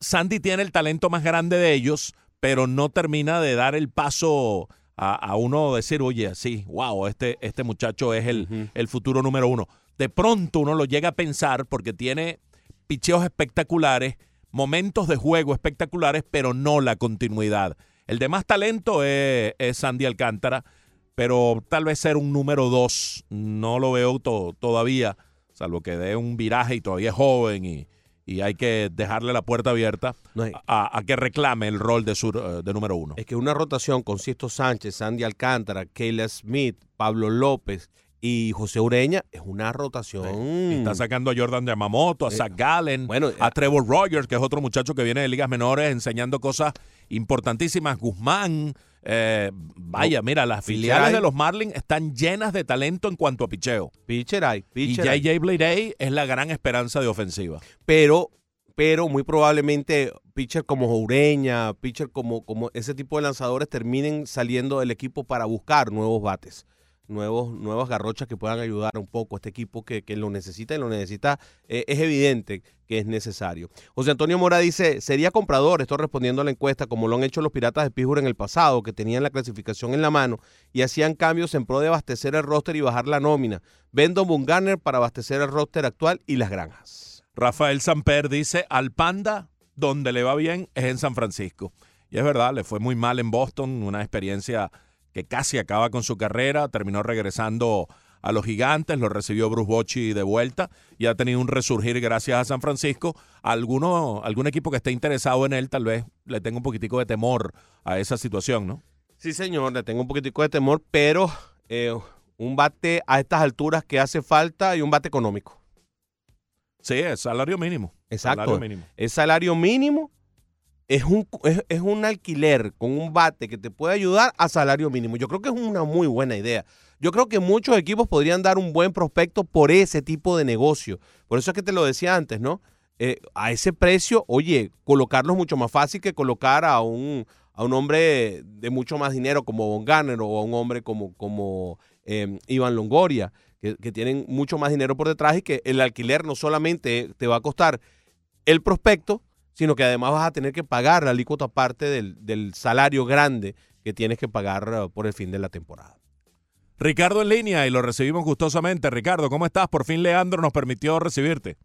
Sandy tiene el talento más grande de ellos, pero no termina de dar el paso a, a uno decir, oye, sí, wow, este, este muchacho es el, el futuro número uno. De pronto uno lo llega a pensar porque tiene picheos espectaculares, momentos de juego espectaculares, pero no la continuidad. El de más talento es, es Sandy Alcántara, pero tal vez ser un número dos no lo veo to- todavía, salvo que dé un viraje y todavía es joven y, y hay que dejarle la puerta abierta No hay- a, a que reclame el rol de, su, eh, de número uno. Es que una rotación con Sisto Sánchez, Sandy Alcántara, Kayla Smith, Pablo López y José Ureña es una rotación. Está sacando a Jordan Yamamoto, a Eh, Zach Gallen, bueno, a Trevor Rogers, que es otro muchacho que viene de ligas menores enseñando cosas importantísimas. Guzmán, eh, vaya, mira, las Pitcher filiales hay. de los Marlins están llenas de talento en cuanto a picheo. Pitcher hay, Y pitcher hay. JJ Bleday es la gran esperanza de ofensiva. pero pero muy probablemente pitcher como Ureña, pitcher como, como ese tipo de lanzadores terminen saliendo del equipo para buscar nuevos bates, nuevos, nuevas garrochas que puedan ayudar un poco a este equipo que, que lo necesita y lo necesita, eh, es evidente que es necesario. José Antonio Mora dice, sería comprador, estoy respondiendo a la encuesta, como lo han hecho los Piratas de Pittsburgh en el pasado, que tenían la clasificación en la mano y hacían cambios en pro de abastecer el roster y bajar la nómina. Vendo Bungarner para abastecer el roster actual y las granjas. Rafael Samper dice, al Panda, donde le va bien es en San Francisco. Y es verdad, le fue muy mal en Boston, una experiencia que casi acaba con su carrera, terminó regresando a los gigantes, lo recibió Bruce Bochy de vuelta y ha tenido un resurgir gracias a San Francisco. Alguno, algún equipo que esté interesado en él tal vez le tenga un poquitico de temor a esa situación, ¿no? Sí, señor, le tengo un poquitico de temor, pero eh, un bate a estas alturas que hace falta y un bate económico. Sí, es salario mínimo. Exacto. Salario mínimo. Es salario mínimo, es un, es, es un alquiler con un bate que te puede ayudar a salario mínimo. Yo creo que es una muy buena idea. Yo creo que muchos equipos podrían dar un buen prospecto por ese tipo de negocio. Por eso es que te lo decía antes, ¿no? Eh, a ese precio, oye, colocarlo es mucho más fácil que colocar a un, a un hombre de mucho más dinero como Von Garner o a un hombre como, como eh, Iván Longoria, que, que tienen mucho más dinero por detrás y que el alquiler no solamente te va a costar el prospecto, sino que además vas a tener que pagar la alícuota aparte del, del salario grande que tienes que pagar eh, por el fin de la temporada. Ricardo en línea y lo recibimos gustosamente. Ricardo, ¿cómo estás? Por fin Leandro nos permitió recibirte.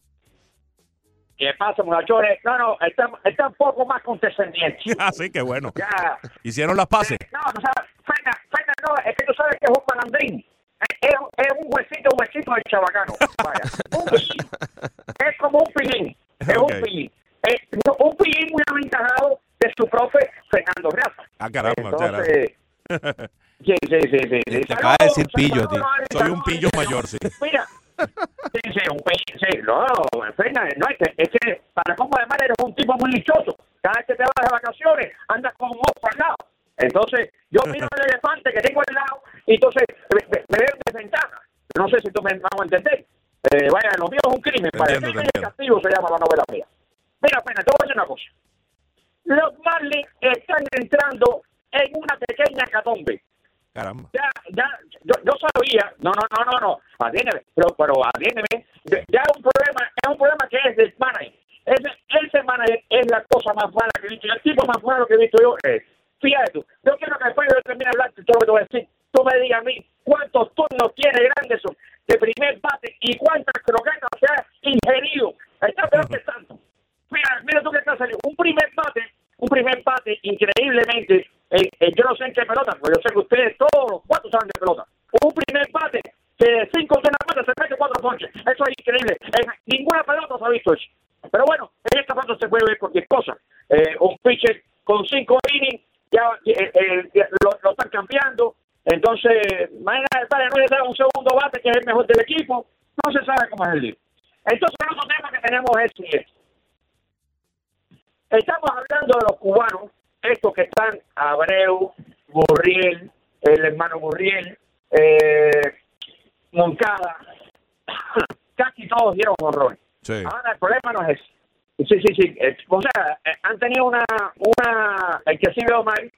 ¿Qué pasa, muchachones? No, no, está, está un poco más condescendiente. <laughs> Así que bueno. Ya. Hicieron las pases. No, no sabes, Ferna, Ferna, no, es que tú sabes que es un malandrín. Es, un huesito, un huesito del chabacano. <laughs> Vaya. Un pillín. Es como un pillín. Es un pillín. No, un pillín muy aventajado de su profe Fernando Rafa. Ah, caramba. Entonces, sí, sí, sí, sí. sí. Te acaba de decir pillo a ti. saludos, Soy un pillo mayor, sí. Mira, sí, sí, un pillo, sí, no, Fernan, no, es que, es que para cómo además eres un tipo muy lichoso. Cada vez que te vas de vacaciones, andas con un ojo al lado. Entonces, yo miro el elefante que tengo al lado y entonces me, veo en desventaja. No sé si tú me vas a entender. Eh, vaya, lo mío es un crimen. Para entiendo, crimen y castigo se llama la novela mía. Mira, pena, te voy a decir una cosa. Los Marlins están entrando en una pequeña catombe Caramba. ya, ya, yo, yo sabía, no, no, no, no, no, atiéndeme, pero, pero ya es un problema, es un problema que es del manager. Ese, ese manager es la cosa más mala que he visto, el tipo más malo que he visto yo es, fíjate tú, yo quiero que después de yo termine de hablar, todo lo que te voy a decir, tú me digas a mí cuántos turnos tiene Granderson de primer bate y cuántas croquetas se ha ingerido. Está peor que <laughs> tanto. Mira, mira tú que está saliendo. Un primer bate, un primer bate increíblemente. eh, eh, yo no sé en qué pelota, porque yo sé que ustedes todos los cuatro saben de pelota. Un primer bate que de cinco de una bate se mete cuatro ponches. Eso es increíble. Ninguna pelota se ha visto eso. Pero bueno, en esta pelota se puede ver cualquier cosa. Eh, un pitcher con cinco innings, ya lo, están cambiando. Entonces, mañana no le da un segundo bate que es el mejor del equipo. No se sabe cómo es el lío. Entonces, el otro tema que tenemos es el siguiente. Estamos hablando de los cubanos, estos que están, Abreu, Burriel, el hermano Burriel, eh, Moncada, <coughs> casi todos dieron horror. Sí. Ahora el problema no es ese. Sí, sí, sí. eh, O sea, eh, han tenido una, una, el que sí veo mal,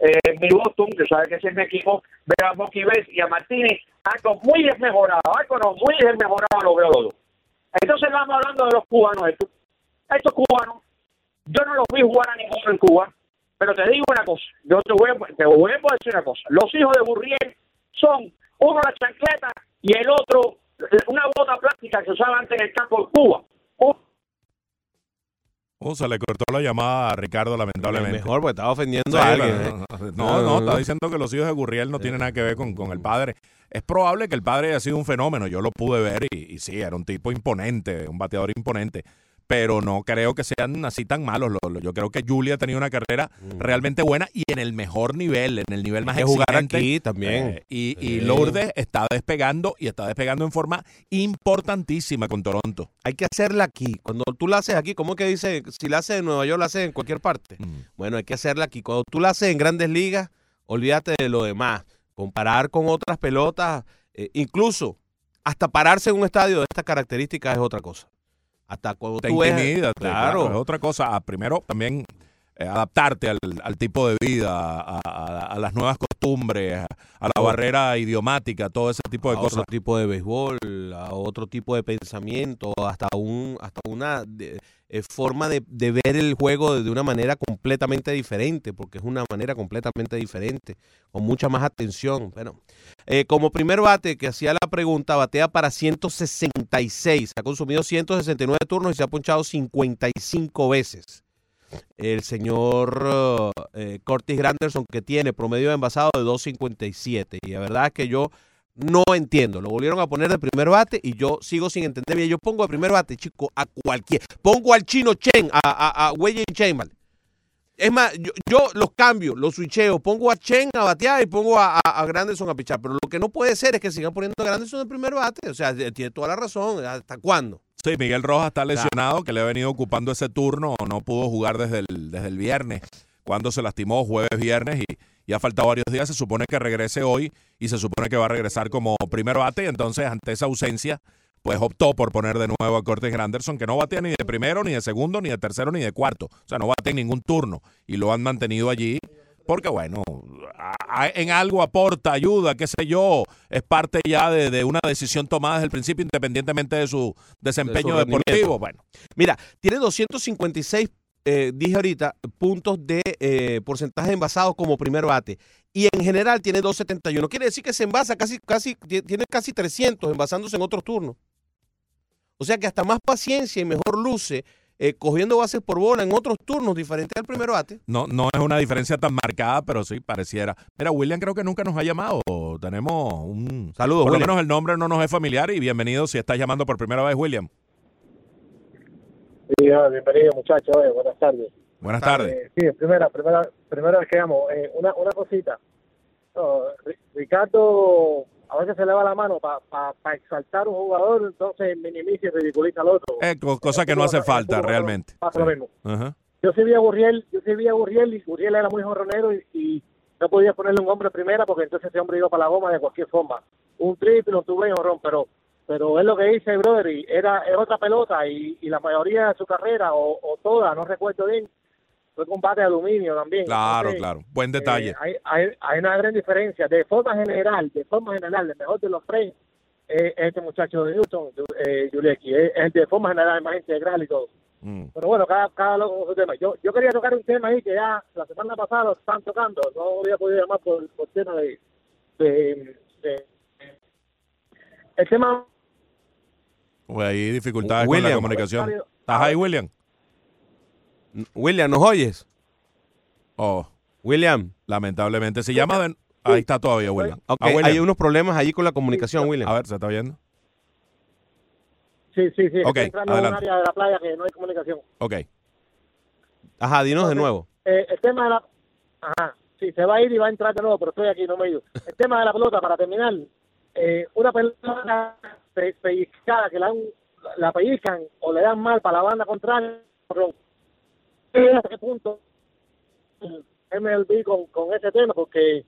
eh, mi Boston, que sabe que ese es mi equipo, veo a Mocky y a Martínez, algo muy desmejorado, algo no, muy desmejorado lo veo los dos. Entonces vamos hablando de los cubanos estos. Estos cubanos, yo no los vi jugar a ninguno en Cuba, pero te digo una cosa, yo te voy, a, te voy a decir una cosa. Los hijos de Burriel son uno la chancleta y el otro una bota plástica que usaba antes en el campo de Cuba. Oh, se le cortó la llamada a Ricardo, lamentablemente. Mejor, porque estaba ofendiendo Sí, a alguien. no, ¿eh? no, no, no, está diciendo que los hijos de Gurriel no tienen nada que ver con, con el padre. Es probable que el padre haya sido un fenómeno, yo lo pude ver y, y sí, era un tipo imponente, un bateador imponente, pero no creo que sean así tan malos. Lo- lo- Yo creo que Julia ha tenido una carrera realmente buena y en el mejor nivel, en el nivel más que jugar aquí también. Eh, y. Lourdes está despegando y está despegando en forma importantísima con Toronto. Hay que hacerla aquí. Cuando tú la haces aquí, ¿cómo que dice? Si la haces en Nueva York, la haces en cualquier parte. Mm. Bueno, hay que hacerla aquí. Cuando tú la haces en grandes ligas, olvídate de lo demás. Comparar con otras pelotas, eh, incluso hasta pararse en un estadio de estas características es otra cosa. Hasta cuando te tú intimida, te- claro. Es otra cosa. Ah, primero, también eh, adaptarte al, al tipo de vida, a, a- a las nuevas costumbres, a, la barrera idiomática, todo ese tipo de a cosas. otro tipo de béisbol, a otro tipo de pensamiento, hasta un hasta una de- eh, forma de, de ver el juego de, de una manera completamente diferente, porque es una manera completamente diferente, con mucha más atención. Bueno, eh, como primer bate que hacía la pregunta, batea para 166, ha consumido 169 turnos y se ha ponchado 55 veces. El señor eh, Curtis Granderson que tiene promedio de envasado de 2.57 y la verdad es que yo no entiendo. Lo volvieron a poner de primer bate y yo sigo sin entender bien. Yo pongo de primer bate, chico, a cualquier. Pongo al chino Chen, a, a, a Wei. Es más, yo, yo los cambio, los switcheo. Pongo a Chen a batear y pongo a, a, a Granderson a pichar. Pero lo que no puede ser es que sigan poniendo a Granderson de primer bate. O sea, tiene toda la razón. ¿Hasta cuándo? Sí, Miguel Rojas está lesionado, que le ha venido ocupando ese turno, no pudo jugar desde el, desde el viernes, cuando se lastimó jueves, viernes, y, y ha faltado varios días. Se supone que regrese hoy y se supone que va a regresar como primer bate. Y entonces, ante esa ausencia, pues optó por poner de nuevo a Cortes Granderson, que no batea ni de primero, ni de segundo, ni de tercero, ni de cuarto. O sea, no batea en ningún turno. Y lo han mantenido allí porque bueno, en algo aporta, ayuda, qué sé yo, es parte ya de, de una decisión tomada desde el principio, independientemente de su desempeño deportivo. Bueno, Mira, tiene 256, eh, dije ahorita, puntos de eh, porcentaje envasado como primer bate. Y en general tiene 271. Quiere decir que se envasa casi, casi, ti- tiene casi 300 envasándose en otros turnos. O sea que hasta más paciencia y mejor luce eh, cogiendo bases por bola en otros turnos diferentes al primer bate. no, no es una diferencia tan marcada, pero sí pareciera. Mira, William creo que nunca nos ha llamado. Tenemos un... Saludos, Por lo William. menos el nombre no nos es familiar y bienvenido si estás llamando por primera vez, William. Sí, ah, bienvenido muchachos, eh, buenas tardes. Buenas tardes. Eh, sí, primera, primera, primera vez que llamo. Eh, una, una cosita. No, Ri- Ricardo a veces se le va la mano para exaltar a un jugador, entonces minimiza y ridiculiza al otro. Eh, co- cosa que no hace falta realmente. Pasa lo mismo. Yo sí vi a Gurriel, yo sí vi a Gurriel y Gurriel era muy jorronero y, y no podía ponerle un hombre primera porque entonces ese hombre iba para la goma de cualquier forma. Un triple, un tuve y jorrón, pero pero es lo que dice brother y era es otra pelota y, y la mayoría de su carrera o, o toda, no recuerdo bien, fue combate de aluminio también. Claro, Entonces, claro. Buen detalle. eh, hay, hay, hay una gran diferencia. De forma general, de forma general, el mejor de los tres eh, es este muchacho de Newton, eh. Es, es de forma general más integral y todo. Mm. Pero bueno, cada, cada loco con su tema. Yo, yo quería tocar un tema ahí que ya la semana pasada lo están tocando. No había podido llamar por, por tema de, de, de- El tema... Pues hay dificultades con William. la comunicación. ¿Estás ahí, William? William, ¿nos oyes? Oh, William. lamentablemente. Si llama de... Ahí está todavía, William. Ok, Ah, William. hay unos problemas allí con la comunicación, William. A ver, ¿se está viendo? Sí, sí, sí. Ok, estoy entrando en un adelante. área de la playa que no hay comunicación. Ok. Ajá, dinos de nuevo. Eh, el tema de la... Ajá, sí, se va a ir y va a entrar de nuevo, pero estoy aquí, no me he ido. El tema de la pelota, para terminar, eh, una pelota pe- pellizcada que la, la pellizcan o le dan mal para la banda contraria, ¿hasta qué punto MLB con, con ese tema? Porque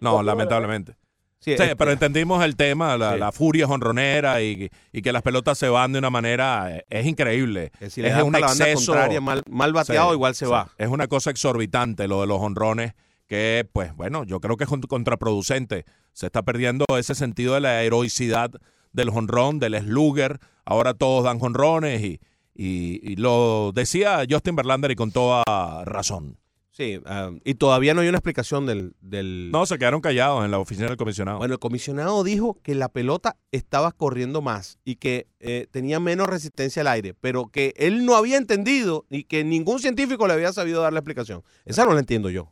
No, lamentablemente. Sí, Sí, este- pero entendimos el tema, la, Sí. la furia jonronera y, y que las pelotas se van de una manera, eh, es increíble. que si le es un exceso. contraria, mal, mal bateado, Sí, igual se sí. va. Es una cosa exorbitante lo de los honrones que, pues bueno, yo creo que es con- contraproducente. Se está perdiendo ese sentido de la heroicidad del honrón, del slugger. Ahora todos dan honrones y, y- y lo decía Justin Verlander y con toda razón. Sí, ah, y todavía no hay una explicación del, del... No, se quedaron callados en la oficina del comisionado. Bueno, el comisionado dijo que la pelota estaba corriendo más y que eh, tenía menos resistencia al aire, pero que él no había entendido y que ningún científico le había sabido dar la explicación. Esa no la entiendo yo.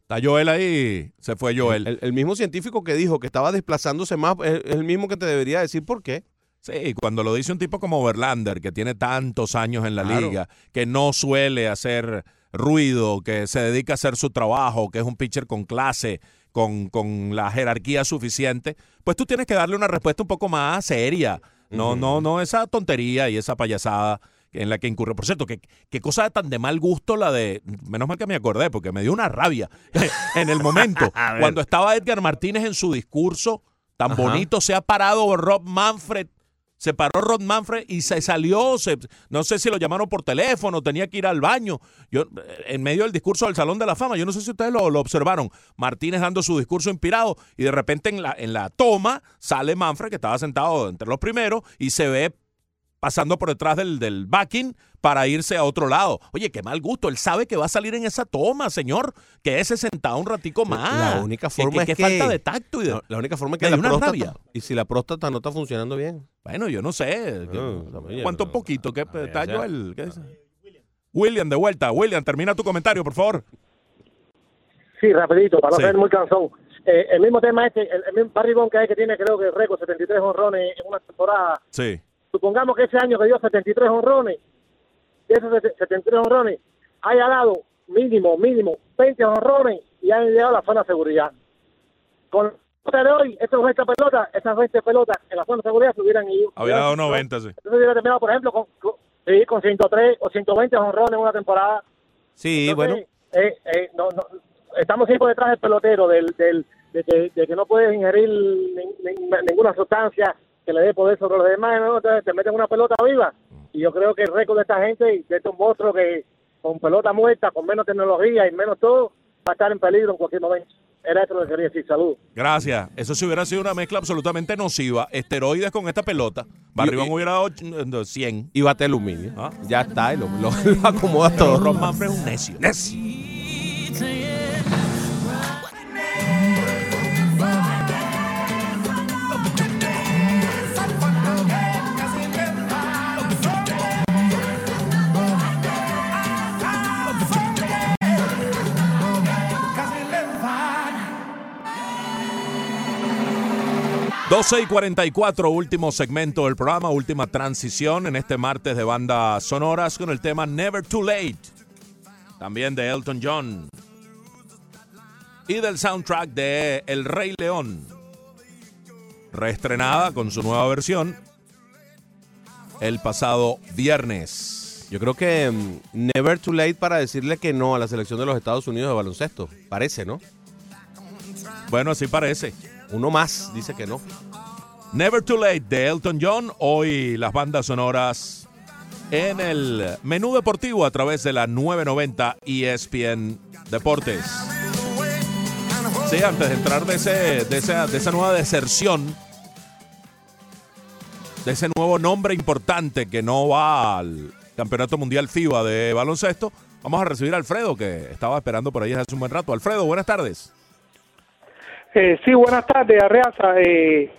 Está Joel ahí, se fue Joel. El, el mismo científico que dijo que estaba desplazándose más es el mismo que te debería decir por qué. Sí, cuando lo dice un tipo como Verlander, que tiene tantos años en la Claro. liga, que no suele hacer ruido, que se dedica a hacer su trabajo, que es un pitcher con clase, con, con la jerarquía suficiente, pues tú tienes que darle una respuesta un poco más seria. No, no, no esa tontería y esa payasada en la que incurre. Por cierto, qué, qué cosa tan de mal gusto la de. Menos mal que me acordé, porque me dio una rabia <laughs> en el momento. <laughs> Cuando estaba Edgar Martínez en su discurso, tan Ajá. bonito, se ha parado Rob Manfred. Se paró Rod Manfred y se salió. no sé si lo llamaron por teléfono, tenía que ir al baño. Yo, en medio del discurso del Salón de la Fama, yo no sé si ustedes lo, lo observaron. Martínez dando su discurso inspirado y de repente en la, en la toma sale Manfred, que estaba sentado entre los primeros, y se ve pasando por detrás del, del backing para irse a otro lado. Oye, qué mal gusto. Él sabe que va a salir en esa toma, señor. Que ese sentado un ratico más. La única forma que, es que que- falta de tacto y de... La, la única forma es que la una próstata, rabia. y si la próstata no está funcionando bien. Bueno, yo no sé. que- No, ¿Cuánto no. poquito? ¿Qué ver, está. Joel? ¿Qué dice? William, de vuelta. William, termina tu comentario, por favor. Sí, rapidito, para no Sí. ser muy cansón. Eh, el mismo tema este, el, el mismo Barry Bonds que hay que tiene creo que el récord 73 honrones en una temporada. Sí. Supongamos que ese año que dio 73 honrones, de esos 73 honrones, haya dado mínimo, mínimo 20 honrones y hayan llegado a la zona de seguridad. Con la pelota de hoy, estos 20 pelotas, esas 20 pelotas en la zona de seguridad se hubieran ido. Había dado hubieran- 90, sí. Entonces hubiera terminado, por ejemplo, con, con, sí, con 103 o 120 honrones en una temporada. Sí, Entonces, bueno. eh, eh, no, no, estamos siempre detrás del pelotero, del, del, de, que, de que no puedes ingerir nin- nin- ninguna sustancia que le dé poder sobre los demás, ¿no? Entonces te meten una pelota viva. Y yo creo que el récord de esta gente y de estos monstruos que, con pelota muerta, con menos tecnología y menos todo, va a estar en peligro en cualquier momento. Era eso lo que quería decir. Saludos. Gracias. Eso si hubiera sido una mezcla absolutamente nociva. Esteroides con esta pelota. Barribón hubiera dado ch- 100. Y bate aluminio. Ah. Ya está, y lo, lo- lo acomoda todo. Ron Manfred es un necio. Necio. Doce y 44, último segmento del programa, última transición en este martes de bandas sonoras con el tema Never Too Late. También de Elton John. Y del soundtrack de El Rey León. Reestrenada con su nueva versión el pasado viernes. Yo creo que mm, never too late para decirle que no a la selección de los Estados Unidos de baloncesto. Parece, ¿no? Bueno, así parece. Uno más dice que no. Never Too Late de Elton John. Hoy las bandas sonoras en el menú deportivo a través de la 990 ESPN Deportes. Sí, antes de entrar de, ese, de, esa, de esa nueva deserción, de ese nuevo nombre importante que no va al Campeonato Mundial FIBA de baloncesto, vamos a recibir a Alfredo, que estaba esperando por ahí hace un buen rato. Alfredo, buenas tardes. Eh, sí, buenas tardes, Arreaza. Eh,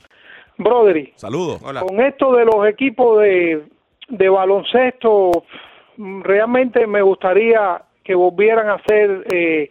Brodery, Saludos. con esto de los equipos de, de baloncesto, realmente me gustaría que volvieran a ser eh,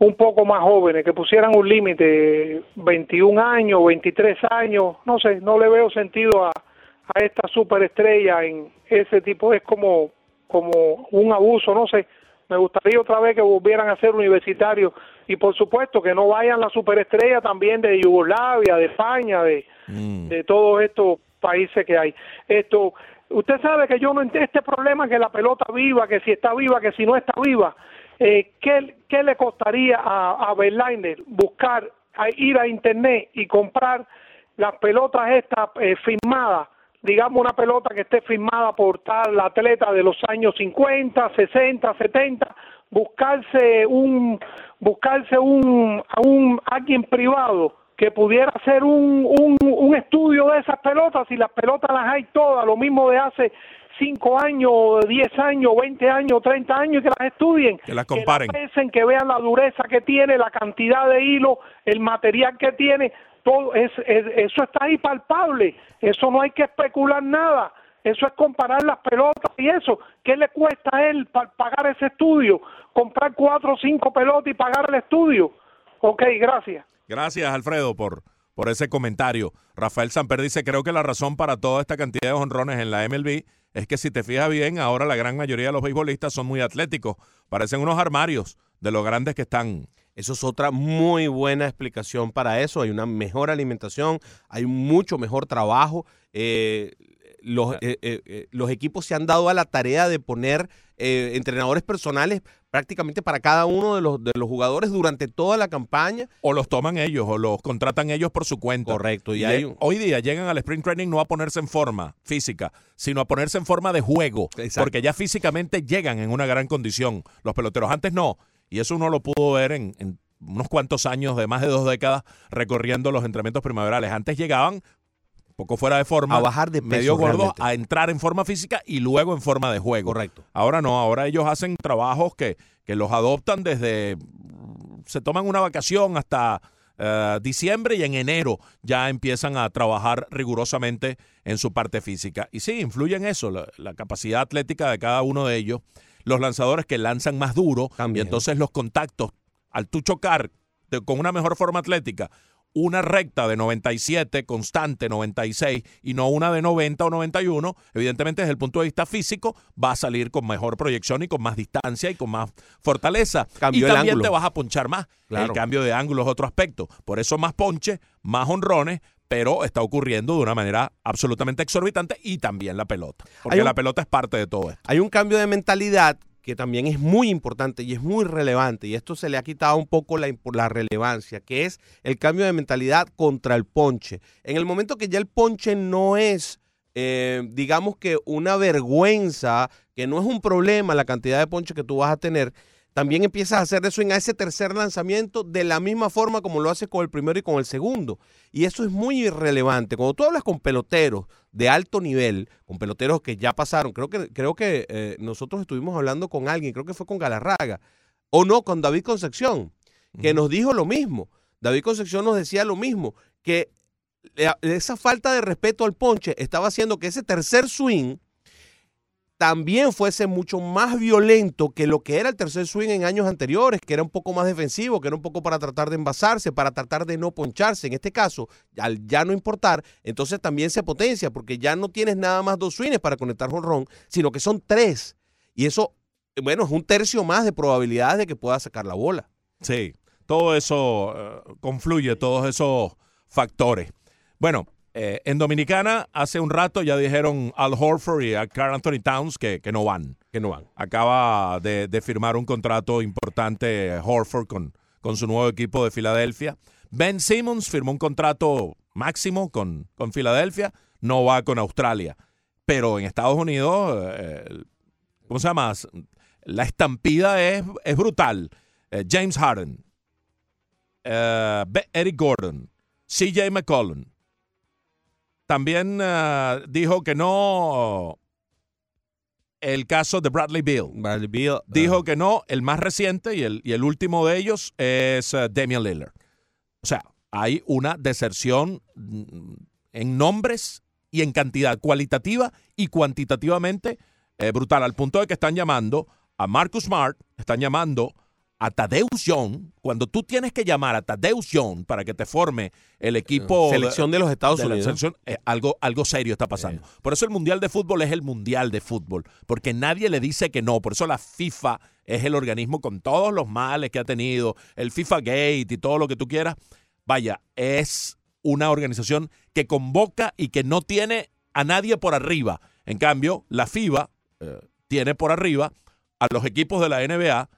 un poco más jóvenes, que pusieran un límite, 21 años, 23 años, no sé, no le veo sentido a, a esta superestrella en ese tipo, es como, como un abuso, no sé. Me gustaría otra vez que volvieran a ser universitarios y por supuesto que no vayan las superestrellas también de Yugoslavia, de España, de, de todos estos países que hay. Esto, usted sabe que yo no entiendo este problema que la pelota viva, que si está viva, que si no está viva. Eh, ¿qué, ¿Qué le costaría a, a Verlander buscar, a ir a internet y comprar las pelotas estas eh, firmadas? digamos una pelota que esté firmada por tal atleta de los años 50, 60, 70, buscarse un buscarse un a un alguien privado que pudiera hacer un, un, un estudio de esas pelotas y las pelotas las hay todas, lo mismo de hace 5 años, 10 años, 20 años, 30 años y que las estudien, Que las comparen. que las pesen, que vean la dureza que tiene, la cantidad de hilo, el material que tiene, todo es, es- eso está ahí palpable, eso no hay que especular nada, eso es comparar las pelotas y eso, ¿qué le cuesta a él pa- pagar ese estudio? Comprar cuatro o cinco pelotas y pagar el estudio. Ok, gracias. Gracias, Alfredo, por, por ese comentario. Rafael Samper dice, creo que la razón para toda esta cantidad de honrones en la MLB es que si te fijas bien, ahora la gran mayoría de los beisbolistas son muy atléticos. Parecen unos armarios de lo grandes que están. Eso es otra muy buena explicación para eso. Hay una mejor alimentación, hay un mucho mejor trabajo. Eh, los, eh, eh, eh, los equipos se han dado a la tarea de poner eh, entrenadores personales prácticamente para cada uno de los, de los jugadores durante toda la campaña. O los toman ellos, o los contratan ellos por su cuenta. Correcto. Y Y hay un- hoy día llegan al sprint training no a ponerse en forma física, sino a ponerse en forma de juego. Exacto. Porque ya físicamente llegan en una gran condición. Los peloteros antes no. Y eso uno lo pudo ver en, en unos cuantos años de más de dos décadas recorriendo los entrenamientos primaverales. Antes llegaban poco fuera de forma, A bajar de peso medio realmente. a entrar en forma física y luego en forma de juego. Correcto. Ahora no, ahora ellos hacen trabajos que, que los adoptan desde, se toman una vacación hasta eh, diciembre y en enero ya empiezan a trabajar rigurosamente en su parte física. Y sí, influye en eso, la, la capacidad atlética de cada uno de ellos, los lanzadores que lanzan más duro y entonces los contactos, al tú chocar de- con una mejor forma atlética, una recta de 97, constante 96 y no una de 90 o 91, evidentemente desde el punto de vista físico va a salir con mejor proyección y con más distancia y con más fortaleza. Cambió y también te vas a ponchar más. Claro. El cambio de ángulo es otro aspecto. Por eso más ponche, más honrones, pero está ocurriendo de una manera absolutamente exorbitante y también la pelota. Porque un- la pelota es parte de todo esto. Hay un cambio de mentalidad que también es muy importante y es muy relevante, y esto se le ha quitado un poco la, la relevancia, que es el cambio de mentalidad contra el ponche. En el momento que ya el ponche no es eh, digamos que una vergüenza, que no es un problema la cantidad de ponches que tú vas a tener, también empiezas a hacer eso en ese tercer lanzamiento de la misma forma como lo haces con el primero y con el segundo. Y eso es muy irrelevante. Cuando tú hablas con peloteros de alto nivel, con peloteros que ya pasaron, creo que, creo que eh, nosotros estuvimos hablando con alguien, creo que fue con Galarraga, o no, con David Concepción, que nos dijo lo mismo. David Concepción nos decía lo mismo, que esa falta de respeto al ponche estaba haciendo que ese tercer swing también fuese mucho más violento que lo que era el tercer swing en años anteriores, que era un poco más defensivo, que era un poco para tratar de envasarse, para tratar de no poncharse. En este caso, al ya no importar, entonces también se potencia, porque ya no tienes nada más dos swings para conectar ron, sino que son tres. Y eso, bueno, es un tercio más de probabilidades de que pueda sacar la bola. Sí, todo eso eh, confluye, todos esos factores. Bueno, eh, en Dominicana, hace un rato ya dijeron Al Horford y a Carl Anthony Towns que, que no van. Que no van. Acaba de, de firmar un contrato importante eh, Horford con, con su nuevo equipo de Filadelfia. Ben Simmons firmó un contrato máximo con, con Filadelfia, no va con Australia. Pero en Estados Unidos, eh, ¿cómo se llama? La estampida es, es brutal. Eh, James Harden, Eric Gordon, CJ McCollum. También eh, dijo que no el caso de Bradley Beal. Bradley Beal Dijo que no, el más reciente y el, y el último de ellos es eh, Damian Lillard. O sea, hay una deserción mm, en nombres y en cantidad cualitativa y cuantitativamente eh, brutal, al punto de que están llamando a Marcus Smart, están llamando a Tadeusz Young, cuando tú tienes que llamar a Tadeusz Young para que te forme el equipo Selección de los Estados Unidos. selección, eh, algo, algo serio está pasando. Por eso el Mundial de Fútbol es el Mundial de Fútbol, porque nadie le dice que no. Por eso la FIFA es el organismo con todos los males que ha tenido, el FIFA Gate y todo lo que tú quieras. Vaya, es una organización que convoca y que no tiene a nadie por arriba. En cambio, la FIBA eh, tiene por arriba a los equipos de la NBA.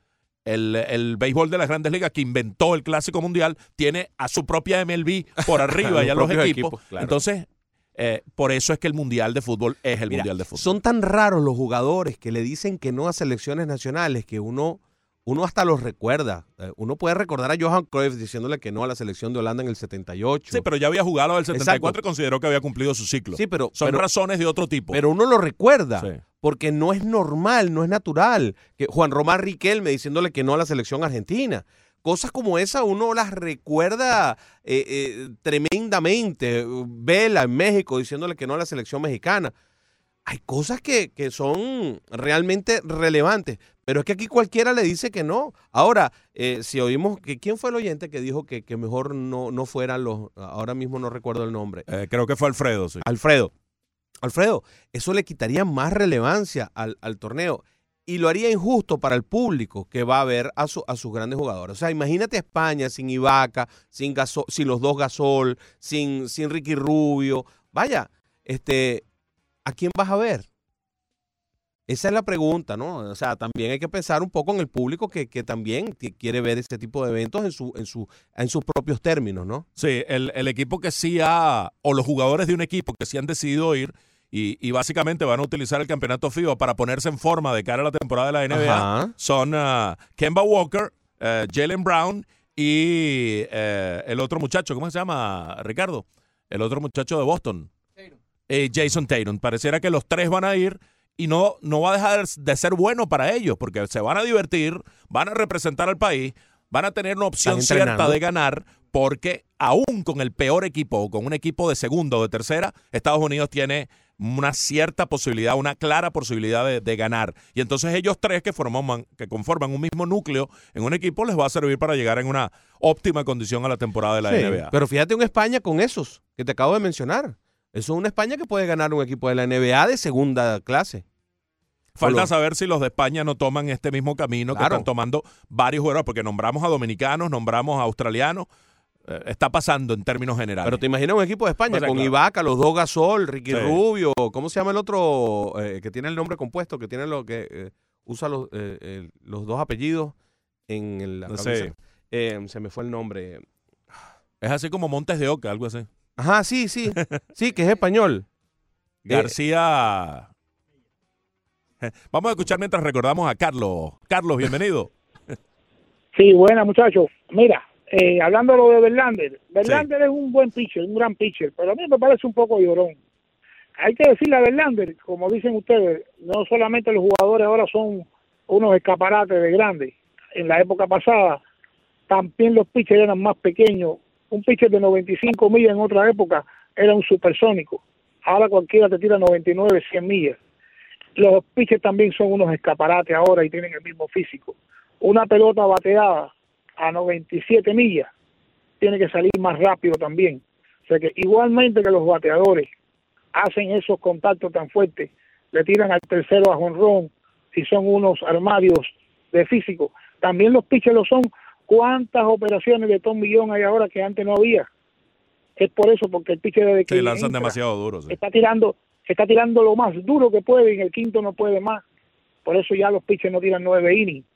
El, el béisbol de las grandes ligas que inventó el Clásico Mundial tiene a su propia MLB por <laughs> arriba y a los equipos. claro. Entonces, eh, por eso es que el Mundial de Fútbol es el Mira, Mundial de Fútbol. Son tan raros los jugadores que le dicen que no a selecciones nacionales que uno, uno hasta los recuerda. Eh, Uno puede recordar a Johan Cruyff diciéndole que no a la selección de Holanda en el 78. Sí, pero ya había jugado el 74 Exacto. y consideró que había cumplido su ciclo. Sí, pero, Son pero- razones de otro tipo. pero uno lo recuerda. Sí. Porque no es normal, no es natural. Que Juan Román Riquelme diciéndole que no a la selección argentina. Cosas como esa uno las recuerda eh, eh, tremendamente. Vela en México diciéndole que no a la selección mexicana. Hay cosas que, que son realmente relevantes, pero es que aquí cualquiera le dice que no. Ahora, eh, si oímos que quién fue el oyente que dijo que, que mejor no, no fueran los, ahora mismo no recuerdo el nombre. Eh, creo que fue Alfredo, sí. Alfredo. Alfredo, eso le quitaría más relevancia al, al torneo y lo haría injusto para el público que va a ver a, su- a sus grandes jugadores. O sea, imagínate a España sin Ibaka, sin, Gasol, sin los dos Gasol, sin, sin Ricky Rubio. Vaya, este, ¿a quién vas a ver? Esa es la pregunta, ¿no? O sea, también hay que pensar un poco en el público que, que también quiere ver este tipo de eventos en, su, en, su, en sus propios términos, ¿no? Sí, el, el equipo que sí ha, o los jugadores de un equipo que sí han decidido ir y, y básicamente van a utilizar el campeonato FIBA para ponerse en forma de cara a la temporada de la NBA Ajá. son ah, Kemba Walker, eh, Jalen Brown y eh, el otro muchacho, ¿cómo se llama, Ricardo? El otro muchacho de Boston. Eh, Jason Tatum. Pareciera que los tres van a ir y no, no va a dejar de ser bueno para ellos porque se van a divertir, van a representar al país, van a tener una opción cierta de ganar porque aún con el peor equipo o con un equipo de segunda o de tercera, Estados Unidos tiene una cierta posibilidad, una clara posibilidad de, de ganar. Y entonces ellos tres que forman, que conforman un mismo núcleo en un equipo les va a servir para llegar en una óptima condición a la temporada de la Sí, NBA. Pero fíjate un España con esos que te acabo de mencionar. Eso es una España que puede ganar un equipo de la NBA de segunda clase. Falta saber si los de España no toman este mismo camino que están tomando varios jugadores, porque nombramos a dominicanos, nombramos a australianos. Eh, está pasando en términos generales. Pero te imaginas un equipo de España con claro. Ibaka, los dos Gasol, Ricky Sí. Rubio, ¿cómo se llama el otro eh, que tiene el nombre compuesto, que tiene lo que eh, usa los, los dos apellidos en el- la No camisa? sé. Se me fue el nombre. Es así como Montes de Oca, algo así. Ajá, sí, sí. Sí, que es español. <laughs> García. <laughs> Vamos a escuchar mientras recordamos a Carlos. Carlos, bienvenido. <laughs> Sí, buena muchachos. Mira, eh, hablando lo de Verlander, Verlander es un buen pitcher, un gran pitcher, pero a mí me parece un poco llorón. Hay que decirle a Verlander, como dicen ustedes, no solamente los jugadores ahora son unos escaparates de grandes. En la época pasada, también los pitchers eran más pequeños. Un pitcher de 95 millas en otra época era un supersónico. Ahora cualquiera te tira 99, 100 millas. Los pitchers también son unos escaparates ahora y tienen el mismo físico. Una pelota bateada a 97 millas tiene que salir más rápido también. O sea que igualmente que los bateadores hacen esos contactos tan fuertes, le tiran al tercero a jonrón si son unos armarios de físico. También los pitchers lo son. ¿Cuántas operaciones de Tom Millón hay ahora que antes no había? Es por eso, porque el pitcher de Sí, lanzan demasiado duro. sí. está tirando está tirando lo más duro que puede y en el quinto no puede más. Por eso ya los pitchers no tiran nueve innings.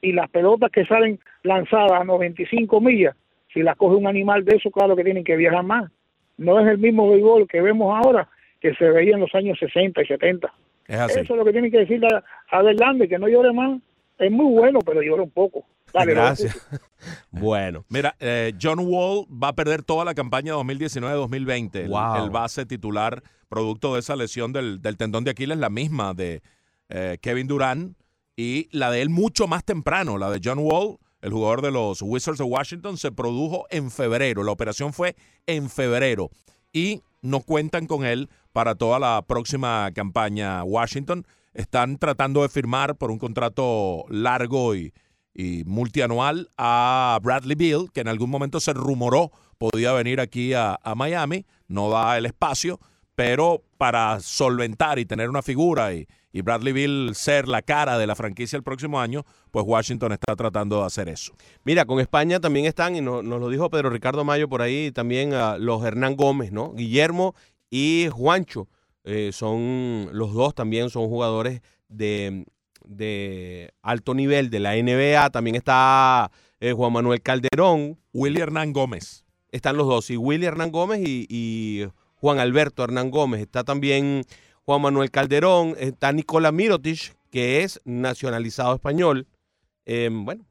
Y las pelotas que salen lanzadas a 95 millas, si las coge un animal de eso, claro que tienen que viajar más. No es el mismo béisbol que vemos ahora que se veía en los años 60 y 70. Es así. Eso es lo que tienen que decirle a, a que no llore más. Es muy bueno, pero llora un poco. Dale, Gracias. <laughs> bueno. Mira, eh, John Wall va a perder toda la campaña 2019-2020. El- Wow. El, base titular, producto de esa lesión del, del tendón de Aquiles, la misma de eh, Kevin Durant y la de él mucho más temprano. La de John Wall, el jugador de los Wizards de Washington, se produjo en febrero. La operación fue en febrero. Y no cuentan con él para toda la próxima campaña. Washington están tratando de firmar por un contrato largo y, y multianual a Bradley Bill, que en algún momento se rumoró podía venir aquí a, Miami, no da el espacio, pero para solventar y tener una figura y, y Bradley Bill ser la cara de la franquicia el próximo año, pues Washington está tratando de hacer eso. Mira, con España también están, y no- nos lo dijo Pedro Ricardo Mayo por ahí, también ah, los Hernán Gómez, ¿no? Guillermo y Juancho. eh, son los dos también son jugadores de, de alto nivel de la NBA. También está eh, Juan Manuel Calderón. Willy Hernán Gómez. Están los dos, y Willy Hernán Gómez y, y Juan Alberto Hernán Gómez. Está también Juan Manuel Calderón. Está Nicola Mirotic, que es nacionalizado español. Eh, bueno,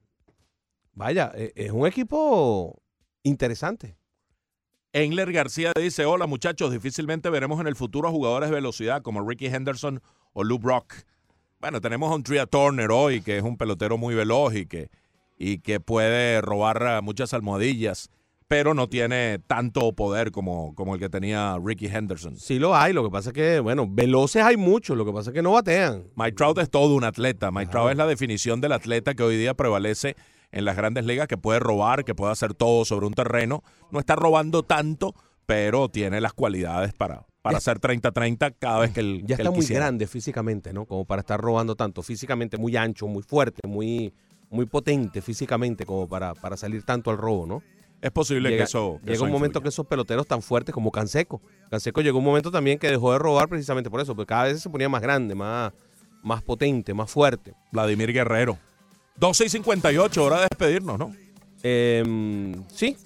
vaya, eh, es un equipo interesante. Engler García dice, hola muchachos, difícilmente veremos en el futuro a jugadores de velocidad como Ricky Henderson o Lou Brock. Bueno, tenemos a un Tria Turner hoy, que es un pelotero muy veloz y que, y que puede robar ah, muchas almohadillas, pero no tiene tanto poder como, como el que tenía Ricky Henderson. Sí lo hay, lo que pasa es que, bueno, veloces hay muchos, lo que pasa es que no batean. Mike Trout es todo un atleta. Mike Trout es la definición del atleta que hoy día prevalece en las grandes ligas, que puede robar, que puede hacer todo sobre un terreno. No está robando tanto, pero tiene las cualidades para, para hacer 30-30 cada vez que él Ya que está él muy quisiera. grande físicamente, ¿no? Como para estar robando tanto. Físicamente muy ancho, muy fuerte, muy, muy potente físicamente como para, para salir tanto al robo, ¿no? Es posible que eso- que Llega eso un momento que esos peloteros tan fuertes como Canseco. Canseco llegó un momento también que dejó de robar precisamente por eso, porque cada vez se ponía más grande, más, más potente, más fuerte. Vladimir Guerrero. 12 y 58, hora de despedirnos, ¿no? sí.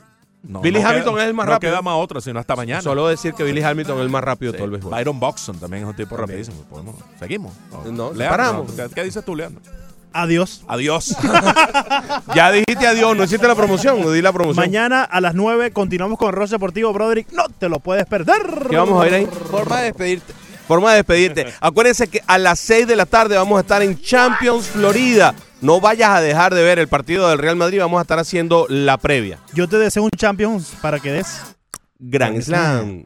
No, Billy no Hamilton queda- es el más no rápido. queda más otra, sino hasta mañana. Solo decir que Billy Hamilton es el más rápido de todo el béisbol. Byron Buxton también es un tipo rapidísimo. Podemos- ¿Seguimos? No, Leandro, paramos. ¿qué, qué dices tú, Leandro? Adiós. Adiós. <laughs> <laughs> ya dijiste adiós, no hiciste la promoción, no di la promoción. Mañana a las 9 continuamos con Ross Deportivo, Broderick. No te lo puedes perder. ¿Qué vamos a ir ahí? Forma de despedirte. Forma de despedirte. Acuérdense que a las 6 de la tarde vamos a estar en Champions, Florida. No vayas a dejar de ver el partido del Real Madrid. Vamos a estar haciendo la previa. Yo te deseo un Champions para que des Grand Slam.